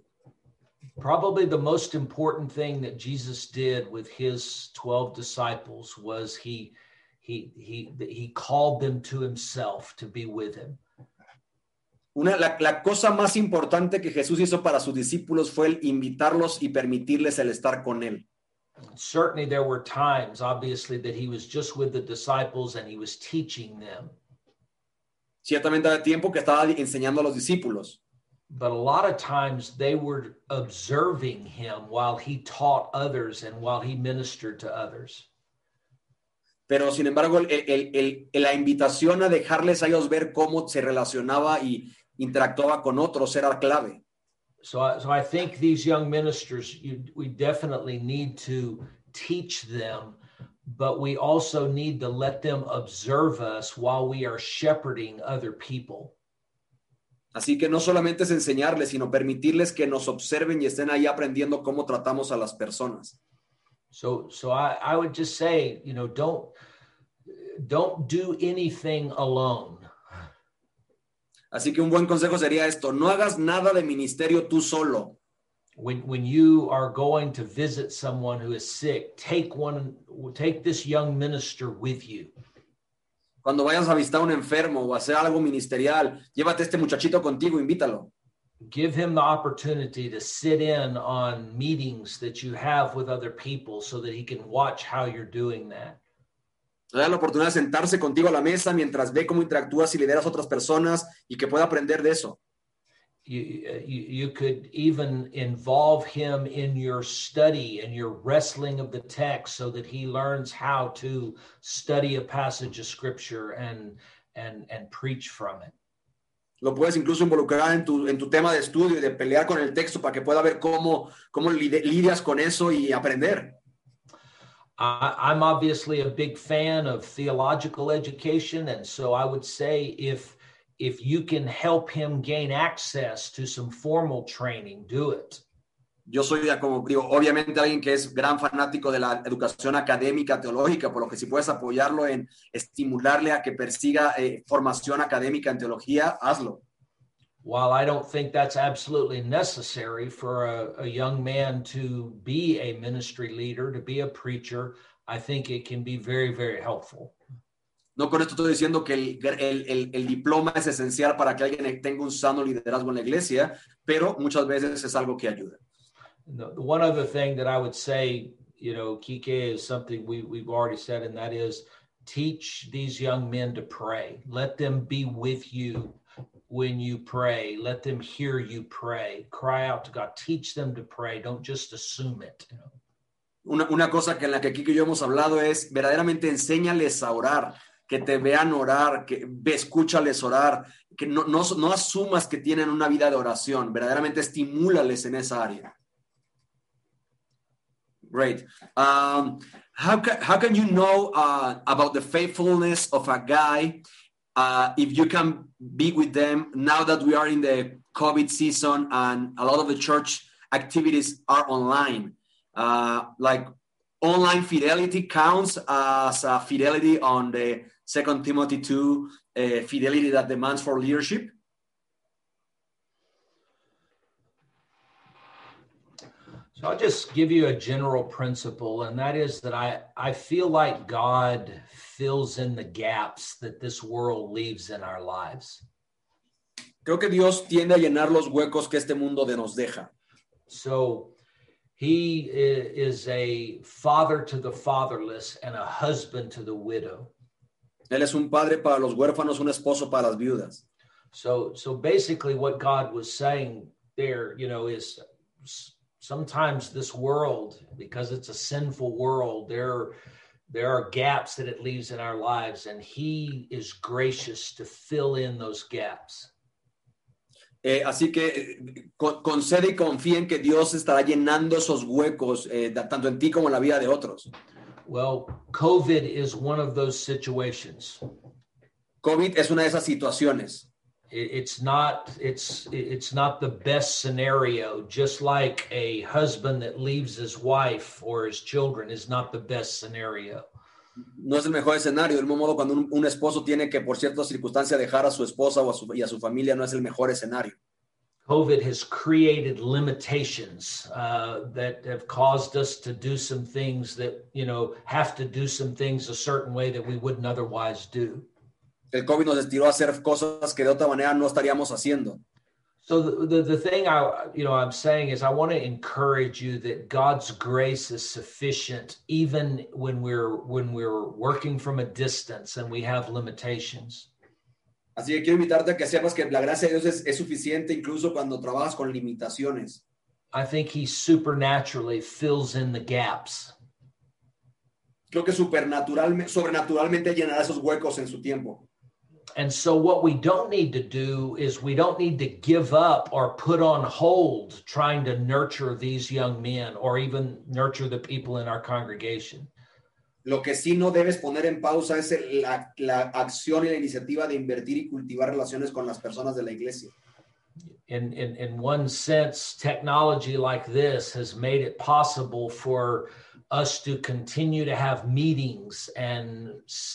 Probably the most important thing that Jesus did with his 12 disciples was he he he he called them to himself to be with him. Una, la, la cosa más importante que Jesús hizo para sus discípulos fue el invitarlos y permitirles el estar con él. Certainly there were times obviously that he was just with the disciples and he was teaching them. Ciertamente había tiempo que estaba enseñando a los discípulos, But a lot of times they were observing him while he taught others and while he ministered to others. pero sin embargo el- el- el- la invitación a dejarles a ellos ver cómo se relacionaba y interactuaba con otros era clave. So, I, so I think these young ministers, you, we definitely need to teach them, but we also need to let them observe us while we are shepherding other people. Así que no solamente es enseñarles, sino permitirles que nos observen y estén ahí aprendiendo cómo tratamos a las personas. So, so I, I would just say, you know, don't don't do anything alone. Así que un buen consejo sería esto, no hagas nada de ministerio tú solo. When when you are going to visit someone who is sick, take one, take this young minister with you. Cuando vayas a visitar a un enfermo o hacer algo ministerial, llévate a este muchachito contigo, invítalo. give him the opportunity to sit in on meetings that you have with other people so that he can watch how you're doing that. Dale la oportunidad de sentarse contigo a la mesa mientras ve cómo interactúas y lideras a otras personas y que pueda aprender de eso. You, you, you could even involve him in your study and your wrestling of the text so that he learns how to study a passage of scripture and and and preach from it. Lo puedes incluso involucrar en tu, en tu tema de estudio y de pelear con el texto para que pueda ver cómo, cómo lidias con eso y aprender. I, I'm obviously a big fan of theological education, and so I would say if if you can help him gain access to some formal training, do it. Yo soy, como digo, obviamente alguien que es gran fanático de la educación académica, teológica, por lo que si puedes apoyarlo en estimularle a que persiga eh, formación académica en teología, hazlo. While I don't think that's absolutely necessary for a, a young man to be a ministry leader, to be a preacher, I think it can be very, very helpful. No con esto estoy diciendo que el, el- el- el diploma es esencial para que alguien tenga un sano liderazgo en la iglesia, pero muchas veces es algo que ayuda. The, the one other thing that I would say, you know, Kike is something we, we've already said, and that is teach these young men to pray. Let them be with you when you pray. Let them hear you pray. Cry out to God. Teach them to pray. Don't just assume it. you. Una, cosa que en la que Kiko y yo hemos hablado es verdaderamente enséñales a orar, que te vean orar, que escúchales orar, que no, no, no asumas que tienen una vida de oración, verdaderamente estimúlales en esa área. Great. Um, how, can, how can you know uh, about the faithfulness of a guy uh, if you can be with them now that we are in the COVID season and a lot of the church activities are online? Uh, like online fidelity counts as a fidelity on the Second Timothy 2 uh, fidelity that demands for leadership? So I'll just give you a general principle, and that is that I, I feel like God fills in the gaps that this world leaves in our lives. Creo que Dios tiende a llenar los huecos que este mundo de nos deja. So he is a father to the fatherless and a husband to the widow. Él es un padre para los huérfanos, un esposo para las viudas. So so basically what God was saying there, you know, is sometimes this world because it's a sinful world, there there are gaps that it leaves in our lives and he is gracious to fill in those gaps. Eh, así que eh, con- concede y confía en que Dios estará llenando esos huecos, eh, tanto en ti como en la vida de otros. Well, COVID is one of those situations. COVID es una de esas situaciones. It- It's not it's it's not the best scenario. Just like a husband that leaves his wife or his children is not the best scenario. No es el mejor escenario. Del mismo modo, cuando un, un esposo tiene que, por ciertas circunstancias, dejar a su esposa o a su, y a su familia, no es el mejor escenario. COVID has created limitations uh, that have caused us to do some things that you know have to do some things a certain way that we wouldn't otherwise do. El COVID nos estiró a hacer cosas que de otra manera no estaríamos haciendo. So the, the the thing I you know I'm saying is I want to encourage you that God's grace is sufficient even when we're when we're working from a distance and we have limitations. Así que quiero invitarte a que sepas que la gracia de Dios es, es suficiente incluso cuando trabajas con limitaciones. I think he supernaturally fills in the gaps. Creo que supernaturalmente, sobrenaturalmente llenará esos huecos en su tiempo. And so, what we don't need to do is we don't need to give up or put on hold trying to nurture these young men or even nurture the people in our congregation. Lo que sí no debes poner en pausa es la, la acción y la iniciativa de invertir y cultivar relaciones con las personas de la iglesia. In, in, in one sense, technology like this has made it possible for us to continue to have meetings and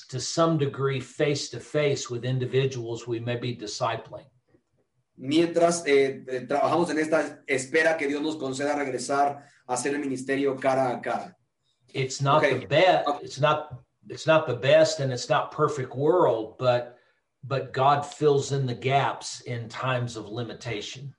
to some degree face to face with individuals we may be discipling. Mientras eh, trabajamos en esta espera que Dios nos conceda regresar a hacer el ministerio cara a cara. it's not Okay. the best it's not it's not the best and it's not perfect world but but god fills in the gaps in times of limitation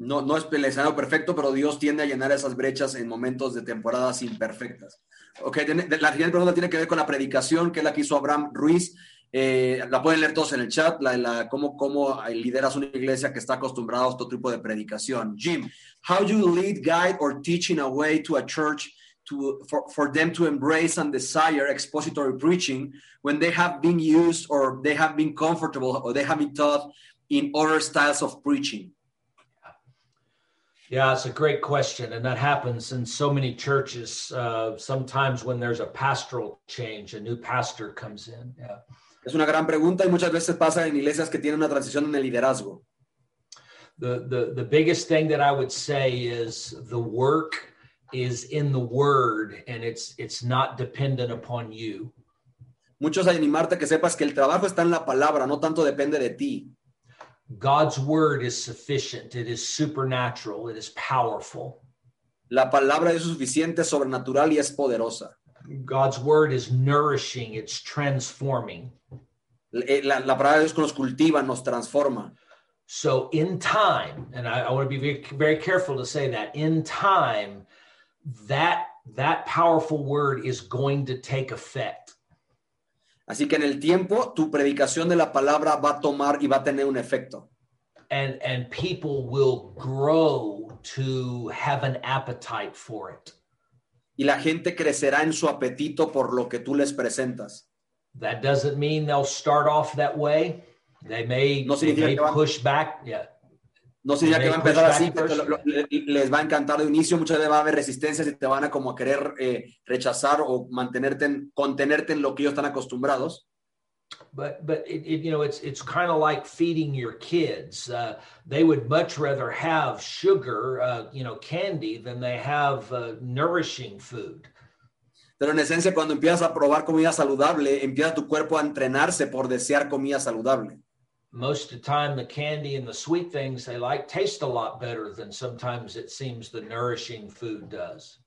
No, no es el escenario perfecto, pero Dios tiende a llenar esas brechas en momentos de temporadas imperfectas. Ok, la siguiente pregunta tiene que ver con la predicación, que la que hizo Abraham Ruiz. Eh, la pueden leer todos en el chat, la, la, cómo, cómo lideras una iglesia que está acostumbrada a otro tipo de predicación. Jim, how do you lead, guide, or teach in a way to a church to, for, for them to embrace and desire expository preaching when they have been used or they have been comfortable or they have been taught in other styles of preaching? Yeah it's a great question and that happens in so many churches uh, sometimes when there's a pastoral change a new pastor comes in yeah Es una gran pregunta y muchas veces pasa en iglesias que tienen una transición en el liderazgo. the the the biggest thing that i would say is the work is in the word and it's it's not dependent upon you Muchos animarte que sepas que el trabajo está en la palabra, no tanto depende de ti. God's word is sufficient. It is supernatural. It is powerful. La palabra es suficiente, sobrenatural y es poderosa. God's word is nourishing. It's transforming. Eh, La, la palabra de Dios nos cultiva, nos transforma. So, in time, and I, I want to be very, very careful to say that in time, that that powerful word is going to take effect. Así que en el tiempo, tu predicación de la palabra va a tomar y va a tener un efecto. And and people will grow to have an appetite for it. Y la gente crecerá en su apetito por lo que tú les presentas. That doesn't mean they'll start off that way. They may, No they may push back. Yeah. No significa que va a empezar así, te lo- lo- le- les va a encantar de inicio, muchas veces va a haber resistencias y te van a como querer eh, rechazar o mantenerte, en- contenerte en lo que ellos están acostumbrados. but but it, it, you know it's it's kind of like feeding your kids uh, they would much rather have sugar uh, you know candy than they have uh, nourishing food Pero en esencia, cuando empiezas a probar comida saludable, empieza tu cuerpo a entrenarse por desear comida saludable. Most of the time the candy and the sweet things they like taste a lot better than sometimes it seems the nourishing food does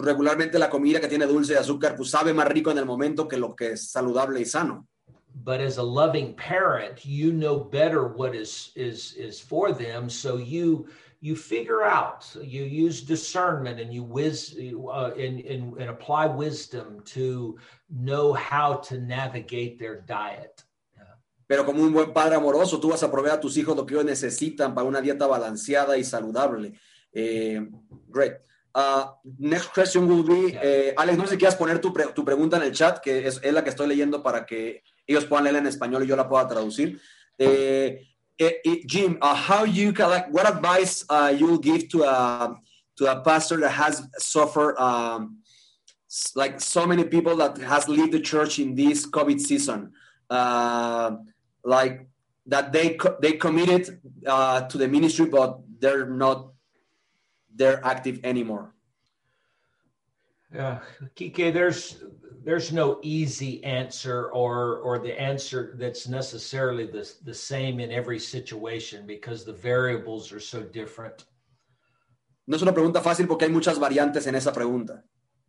Regularmente la comida que tiene dulce y azúcar pues sabe más rico en el momento que lo que es saludable y sano. but as a loving parent you know better what is is is for them so you you figure out you use discernment and you wis uh, and, and and apply wisdom to know how to navigate their diet Pero como un buen padre amoroso, tú vas a proveer a tus hijos lo que ellos necesitan para una dieta balanceada y saludable. Eh, great. Uh, next question will be, eh, Alex, no sé si quieras poner tu, tu pregunta en el chat, que es, es la que estoy leyendo para que ellos puedan leerla en español y yo la pueda traducir. Eh, Jim, uh, how you like, what advice uh, you'll give to a to a pastor that has suffered um, like so many people that has left the church in this COVID season? Uh, like that they co- they committed uh, to the ministry, but they're not they're active anymore. Yeah, Kike, there's there's no easy answer or or the answer that's necessarily the, the same in every situation because the variables are so different. No es una pregunta fácil porque hay muchas variantes en esa pregunta.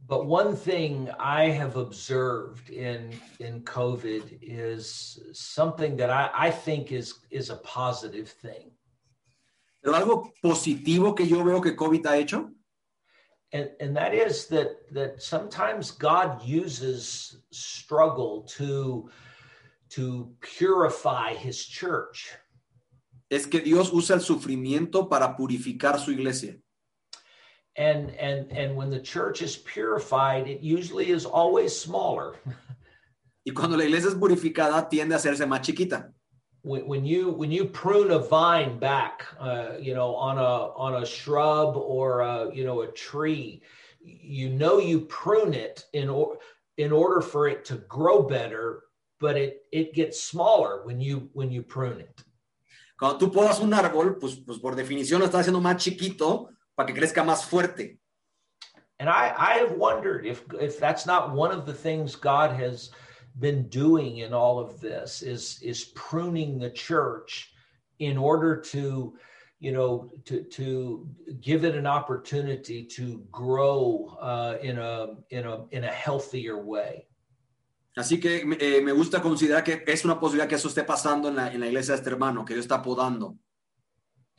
But one thing I have observed in in COVID is something that I, I think is is a positive thing. Pero algo positivo que yo veo que COVID ha hecho and and that is that that sometimes God uses struggle to to purify his church. es que Dios usa el sufrimiento para purificar su iglesia. And and and when the church is purified, it usually is always smaller. Y cuando la iglesia es purificada, tiende a hacerse más chiquita. When, when you when you prune a vine back, uh, you know, on a on a shrub or a, you know a tree, you know you prune it in or, in order for it to grow better, but it it gets smaller when you when you prune it. Cuando tú podas un árbol, pues, pues por definición lo estás haciendo más chiquito para que crezca más fuerte. And I, I have wondered if if that's not one of the things God has been doing in all of this is is pruning the church in order to you know to to give it an opportunity to grow uh, in a in a in a healthier way. Así que eh, me gusta considerar que es una posibilidad que eso esté pasando en la, en la iglesia de este hermano, que Dios está podando.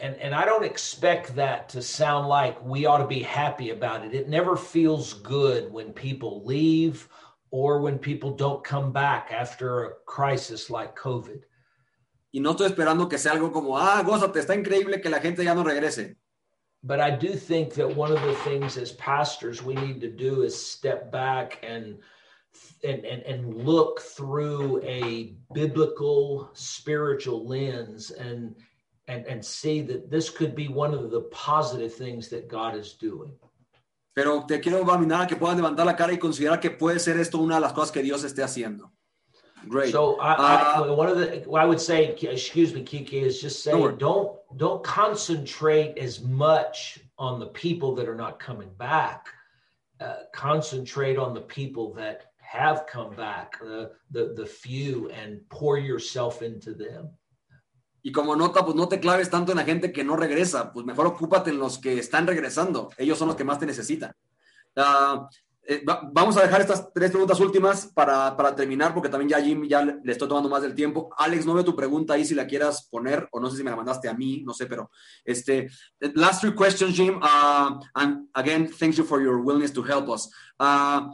And and I don't expect that to sound like we ought to be happy about it. It never feels good when people leave or when people don't come back after a crisis like COVID. Y no estoy esperando que sea algo como, ah, gózate, está increíble que la gente ya no regrese. But I do think that one of the things as pastors we need to do is step back and and and, and look through a biblical spiritual lens and and and see that this could be one of the positive things that God is doing. Pero te quiero dominar que puedan levantar la cara y considerar que puede ser esto una de las cosas que Dios esté haciendo. Great. So I, Uh, I, one of the what I would say, excuse me, Kiki, is just say No don't don't concentrate as much on the people that are not coming back. Uh, concentrate on the people that have come back, the the the few, and pour yourself into them. Y como nota, pues no te claves tanto en la gente que no regresa, pues mejor ocúpate en los que están regresando. Ellos son los que más te necesitan. Ah, eh, va- vamos a dejar estas tres preguntas últimas para, para terminar, porque también ya Jim ya le estoy tomando más del tiempo. Alex, no veo tu pregunta ahí si la quieras poner, o no sé si me la mandaste a mí, no sé, pero este, last three questions, Jim. Uh, and again, thank you for your willingness to help us. Uh,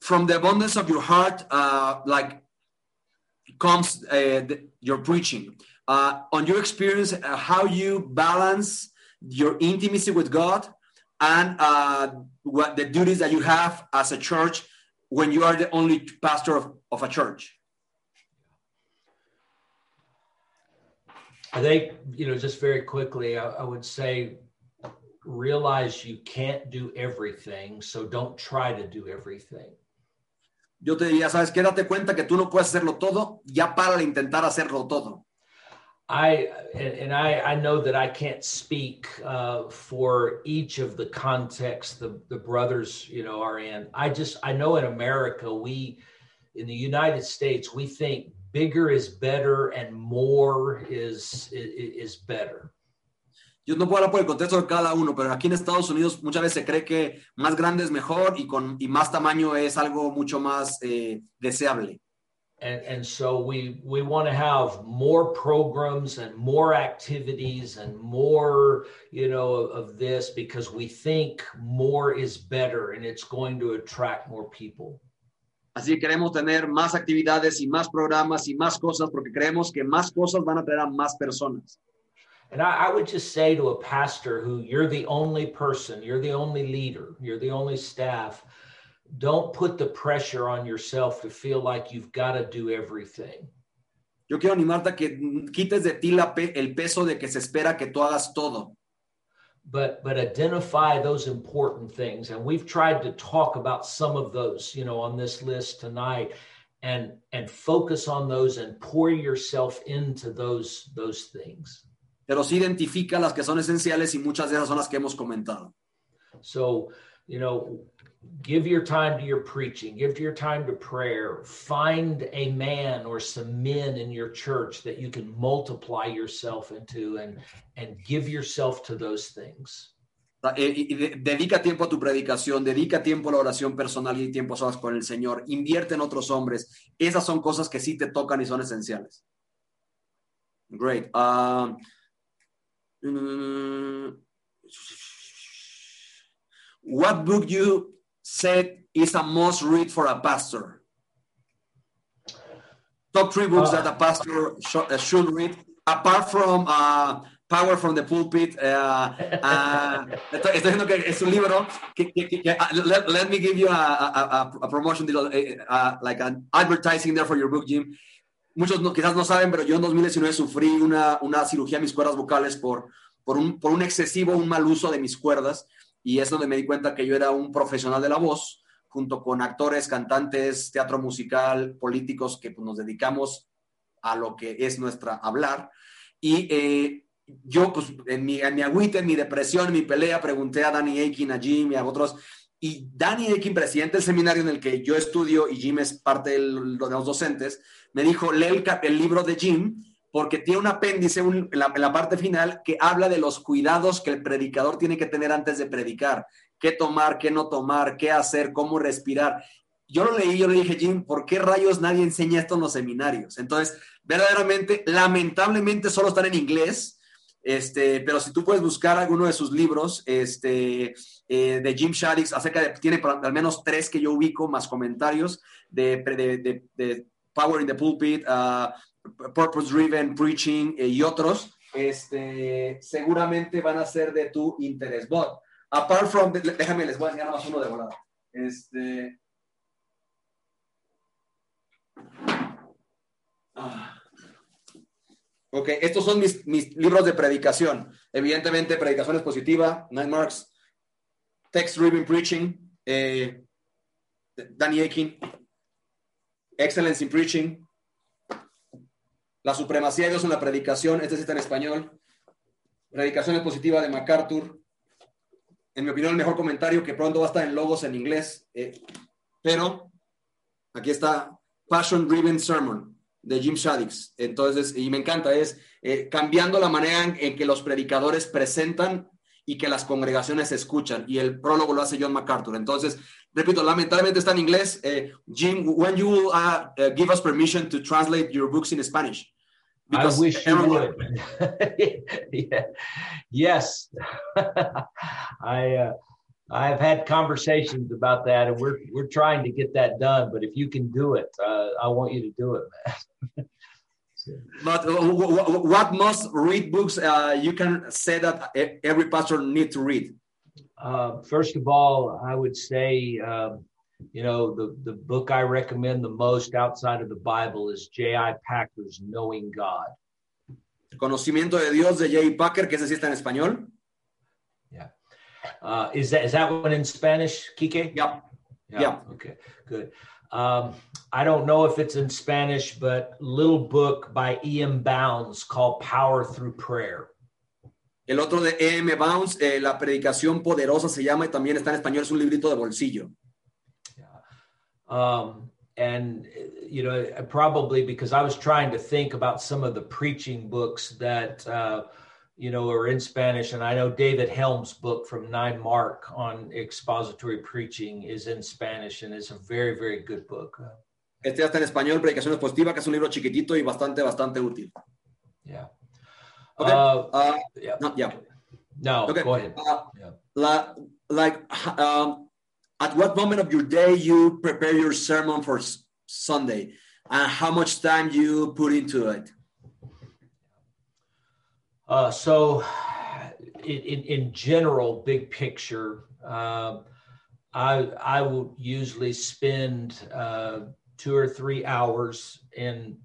from the abundance of your heart, uh, like comes uh, the, your preaching. Uh, on your experience, uh, how you balance your intimacy with God and uh, what the duties that you have as a church when you are the only pastor of, of a church. I think you know, just very quickly, I, I would say realize you can't do everything, so don't try to do everything. Yo te diría, sabes, qué date cuenta que tú no puedes hacerlo todo, ya para intentar hacerlo todo. I and, I, I know that I can't speak uh, for each of the contexts the, the brothers you know are in. I just I know in America we in the United States we think bigger is better and more is, is better. Yo no puedo hablar por el contexto de cada uno, pero aquí en Estados Unidos muchas veces se cree que más grande es mejor y, con, y más tamaño es algo mucho más eh, deseable. And, and so we we want to have more programs and more activities and more you know of, of this because we think more is better and it's going to attract more people. Así que queremos tener más actividades y más programas y más cosas porque creemos que más cosas van a traer a más personas. And I, I would just say to a pastor who you're the only person, you're the only leader, you're the only staff, don't put the pressure on yourself to feel like you've got to do everything. Yo quiero animarte a que quites de ti la pe- el peso de que se espera que tú hagas todo. But but identify those important things. And we've tried to talk about some of those, you know, on this list tonight. and and focus on those and pour yourself into those those things. Pero sí identifica las que son esenciales y muchas de esas son las que hemos comentado. So, you know, give your time to your preaching, give your time to prayer. Find a man or some men in your church that you can multiply yourself into and and give yourself to those things. Eh, dedica tiempo a tu predicación, dedica tiempo a la oración personal y tiempo a con el Señor, invierte en otros hombres. Esas son cosas que sí te tocan y son esenciales. Great. Um, mm, what book you said is a must read for a pastor? Top three books Uh, that a pastor sh- uh, should read, apart from uh, Power from the Pulpit. Uh, uh, estoy, diciendo que es un libro que, que- que- que- uh, let, let me give you a, a, a- promotion deal, uh, uh, like an advertising there for your book, Jim. Muchos quizás no saben, pero yo en 2019 sufrí una, una cirugía a mis cuerdas vocales por, por, un, por un excesivo, un mal uso de mis cuerdas. Y es donde me di cuenta que yo era un profesional de la voz, junto con actores, cantantes, teatro musical, políticos, que pues, nos dedicamos a lo que es nuestra hablar. Y eh, yo, pues, en mi, en mi agüita, en mi depresión, en mi pelea, pregunté a Danny Aikin, a Jim y a otros. Y Danny Aikin, presidente del seminario en el que yo estudio y Jim es parte de los docentes, me dijo, lee el, libro de Jim porque tiene un apéndice un- en, la, en la parte final que habla de los cuidados que el predicador tiene que tener antes de predicar. Qué tomar, qué no tomar, qué hacer, cómo respirar. Yo lo leí, yo le dije, Jim, ¿por qué rayos nadie enseña esto en los seminarios? Entonces, verdaderamente, lamentablemente solo están en inglés, este, pero si tú puedes buscar alguno de sus libros, este, eh, de Jim Shaddix, acerca de, tiene al menos tres que yo ubico, más comentarios de, Power in the Pulpit, uh, Purpose Driven Preaching eh, y otros, este, seguramente van a ser de tu interés. But, apart from, déjame, les voy a enseñar más uno de volada. Este, ah. Ok, estos son mis, mis libros de predicación. Evidentemente, predicación expositiva, Nine Marks, Text Driven Preaching, eh, Danny Akin, Excellence in Preaching, La Supremacía de Dios en la Predicación, este sí está en español, Predicación expositiva de MacArthur, en mi opinión el mejor comentario que pronto va a estar en logos en inglés, eh, pero aquí está Passion Driven Sermon de Jim Shaddix. Entonces, y me encanta, es eh, cambiando la manera en, en que los predicadores presentan y que las congregaciones escuchan. Y el prólogo lo hace John MacArthur. Entonces, repito, lamentablemente está en inglés. Eh, Jim, when you will uh, uh, give us permission to translate your books in Spanish? I wish you would. yeah. Yes, I uh, I've had conversations about that, and we're we're trying to get that done. But if you can do it, uh, I want you to do it, man. But uh, wh- wh- what must read books uh, you can say that every pastor need to read? Uh, first of all, I would say, um, you know, the, the book I recommend the most outside of the Bible is J.I. Packer's Knowing God. Conocimiento de Dios de J. Packer, que ese sí está en español. Uh, is that is that one in Spanish, Kike? Yeah. Yeah. Yeah. Okay. Good. Um, I don't know if it's in Spanish, but little book by E.M. Bounds called Power Through Prayer. El otro de E.M. Bounds, eh, La Predicación Poderosa se llama y también está en español, es un librito de bolsillo. Um, and you know, probably because I was trying to think about some of the preaching books that uh, you know or in Spanish, and I know David Helm's book from Nine Mark on expository preaching is in Spanish, and it's a very, very good book. Este ya está en español, Predicación Expositiva, que es un libro chiquitito y bastante, bastante útil. yeah. Okay. Uh, Uh, yeah. no, yeah. No, Okay. go ahead. Uh, Yeah. la- like, um, at what moment of your day you prepare your sermon for Sunday, and how much time you put into it? Uh, so, in, in, general, big picture, um, I I will usually spend uh, two or three hours in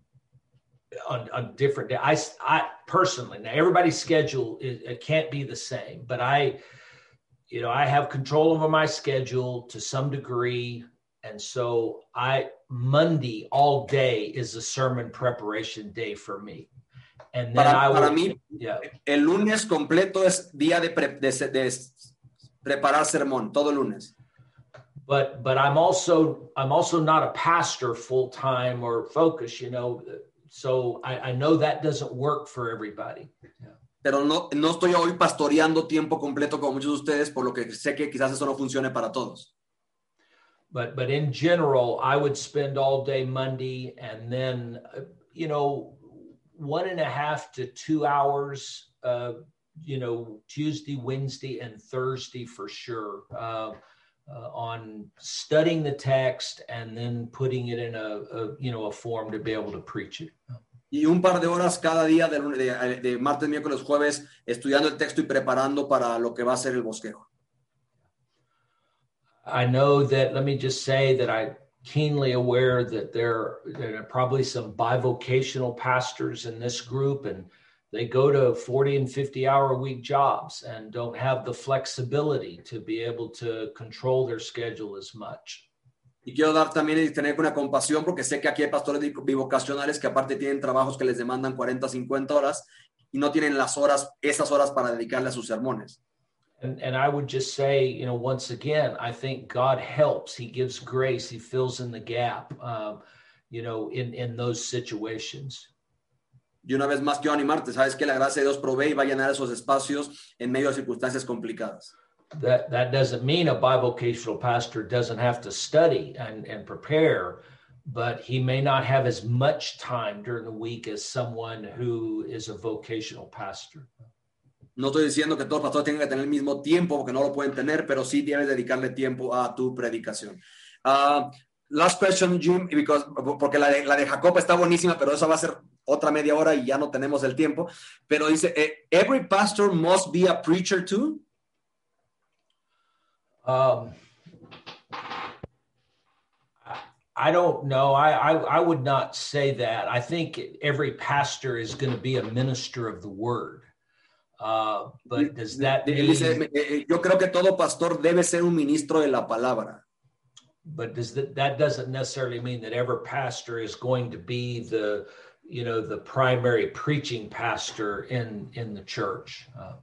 on, on different day. I, I personally now everybody's schedule is, it can't be the same, but I, you know, I have control over my schedule to some degree. And so I Monday all day is a sermon preparation day for me. And then I Para, para mí, yeah, el lunes completo es día de, pre- de de preparar sermón, todo lunes. but but I'm also I'm also not a pastor full time or focus, you know. So I, I know that doesn't work for everybody. Pero no, no estoy hoy pastoreando tiempo completo como muchos de ustedes, por lo que sé que quizás eso no funcione para todos. but but in general i would spend all day monday and then you know one and a half to two hours uh, you know tuesday wednesday and thursday for sure uh, uh, on studying the text and then putting it in a, a you know a form to be able to preach it Y un par de horas cada día de, lunes- de- de martes, miércoles, jueves, estudiando el texto y preparando para lo que va a ser el bosquejo. I know that, let me just say that I'm keenly aware that there, there are probably some bivocational pastors in this group, and they go to 40 and 50 hour a week jobs and don't have the flexibility to be able to control their schedule as much. Y quiero dar también y tener una compasión porque sé que aquí hay pastores bivocacionales que aparte tienen trabajos que les demandan 40, 50 horas y no tienen las horas, esas horas para dedicarle a sus sermones. And, and I would just say, you know, once again, I think God helps. He gives grace. He fills in the gap, um, you know, in, in those situations. Y una vez más quiero animarte, sabes que la gracia de Dios provee y va a llenar esos espacios en medio de circunstancias complicadas. that that doesn't mean a bivocational pastor doesn't have to study and, and prepare but he may not have as much time during the week as someone who is a vocational pastor No estoy diciendo que todos los pastores tengan que tener el mismo tiempo porque no lo pueden tener, pero sí debes dedicarle tiempo a tu predicación. Ah, last question, Jim, because, porque la de, la está buenísima, pero esa va a ser otra media hora y ya no tenemos el tiempo. Pero dice, eh, every pastor must be a preacher too. um, I- I don't know. I, I I would not say that. I think every pastor is going to be a minister of the word. Uh, but does that Él mean, dice, yo creo que todo pastor debe ser un ministro de la palabra. but does that that doesn't necessarily mean that every pastor is going to be the you know the primary preaching pastor in in the church uh,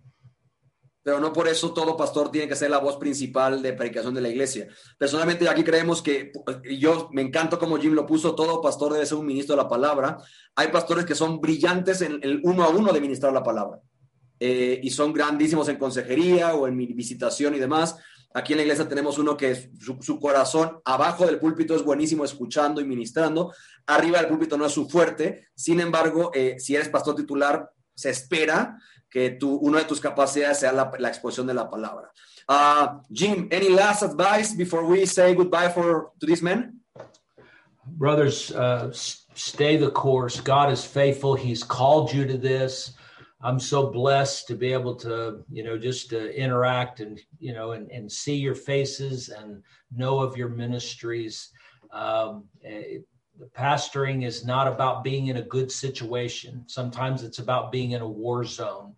Pero no por eso todo pastor tiene que ser la voz principal de predicación de la iglesia. Personalmente aquí creemos que, yo me encanta como Jim lo puso, todo pastor debe ser un ministro de la palabra. Hay pastores que son brillantes en el uno a uno de ministrar la palabra. Eh, y son grandísimos en consejería o en mi visitación y demás. Aquí en la iglesia tenemos uno que su, su corazón abajo del púlpito es buenísimo escuchando y ministrando. Arriba del púlpito no es su fuerte. Sin embargo, eh, si eres pastor titular, se espera que tu, una de tus capacidades sea la, la exposición de la palabra. Uh, Jim, any last advice before we say goodbye for to these men? brothers uh, stay the course god is faithful he's called you to this i'm so blessed to be able to you know just interact and you know and, and see your faces and know of your ministries um, eh, the pastoring is not about being in a good situation sometimes it's about being in a war zone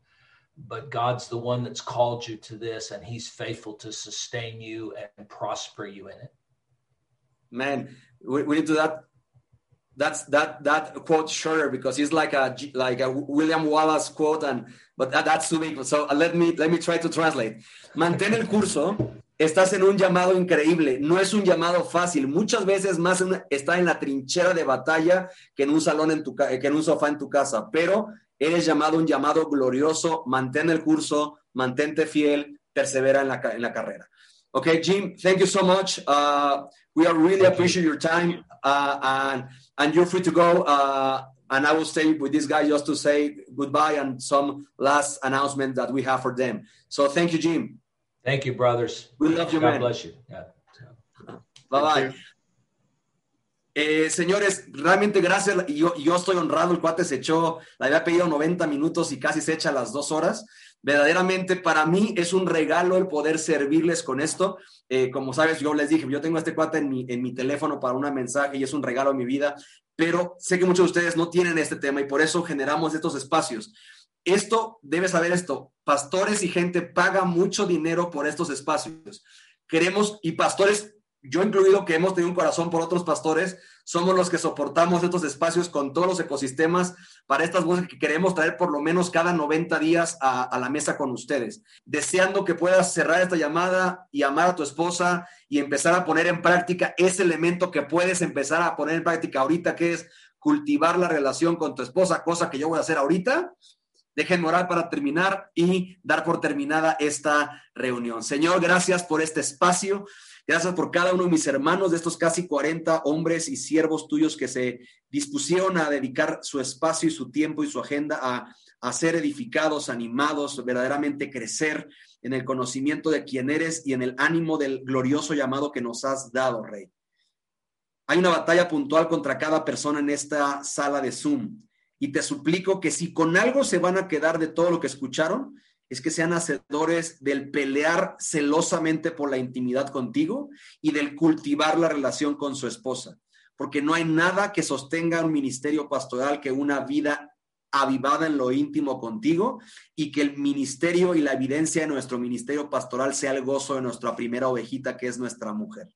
but god's the one that's called you to this and he's faithful to sustain you and prosper you in it Man, we, we need to that. That's that that quote shorter because it's like a like a William Wallace quote and but that, that's too big. So uh, let me let me try to translate. Mantén el curso. Estás en un llamado increíble. No es un llamado fácil. Muchas veces más en- está en la trinchera de batalla que en un salón en tu que en un sofá en tu casa. Pero eres llamado un llamado glorioso. Mantén el curso. Mantente fiel. Persevera en la en la carrera. Okay, Jim, thank you so much. Uh, we are really appreciate your time, uh, and and you're free to go. Uh, and I will stay with this guy just to say goodbye and some last announcement that we have for them. So thank you, Jim. thank you brothers We love you, god man. bless you yeah. Bye bye. Eh, señores, realmente gracias. y Yo, yo estoy honrado. El cuate se echó, le había pedido 90 minutos y casi se echa las dos horas. Verdaderamente para mí es un regalo el poder servirles con esto. Eh, como sabes, yo les dije, yo tengo a este cuate en mi, en mi teléfono para un mensaje y es un regalo en mi vida, pero sé que muchos de ustedes no tienen este tema y por eso generamos estos espacios. Esto, debes saber esto, pastores y gente paga mucho dinero por estos espacios. Queremos, y pastores yo incluido que hemos tenido un corazón por otros pastores, somos los que soportamos estos espacios con todos los ecosistemas para estas voces que queremos traer por lo menos cada 90 días a, la mesa con ustedes. Deseando que puedas cerrar esta llamada y amar a tu esposa y empezar a poner en práctica ese elemento que puedes empezar a poner en práctica ahorita, que es cultivar la relación con tu esposa, cosa que yo voy a hacer ahorita. Déjenme orar para terminar y dar por terminada esta reunión. Señor, gracias por este espacio. Gracias por cada uno de mis hermanos, de estos casi 40 hombres y siervos tuyos que se dispusieron a dedicar su espacio y su tiempo y su agenda a, a ser edificados, animados, verdaderamente crecer en el conocimiento de quién eres y en el ánimo del glorioso llamado que nos has dado, Rey. Hay una batalla puntual contra cada persona en esta sala de Zoom y te suplico que si con algo se van a quedar de todo lo que escucharon, es que sean hacedores del pelear celosamente por la intimidad contigo y del cultivar la relación con su esposa, porque no hay nada que sostenga un ministerio pastoral que una vida avivada en lo íntimo contigo y que el ministerio y la evidencia de nuestro ministerio pastoral sea el gozo de nuestra primera ovejita, que es nuestra mujer.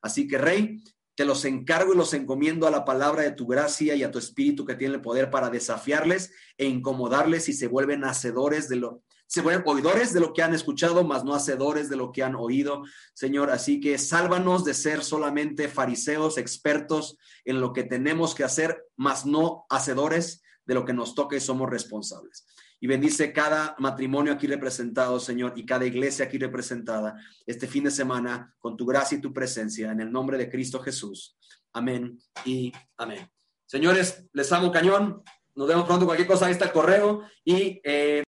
Así que, Rey, te los encargo y los encomiendo a la palabra de tu gracia y a tu espíritu que tiene el poder para desafiarles e incomodarles y se vuelven hacedores de lo, se vuelven oidores de lo que han escuchado, mas no hacedores de lo que han oído, Señor. Así que sálvanos de ser solamente fariseos, expertos en lo que tenemos que hacer, mas no hacedores de lo que nos toca y somos responsables. Y bendice cada matrimonio aquí representado, Señor, y cada iglesia aquí representada este fin de semana con tu gracia y tu presencia, en el nombre de Cristo Jesús. Amén y amén. Señores, les amo cañón. Nos vemos pronto. Cualquier cosa, ahí está el correo. Y. Eh,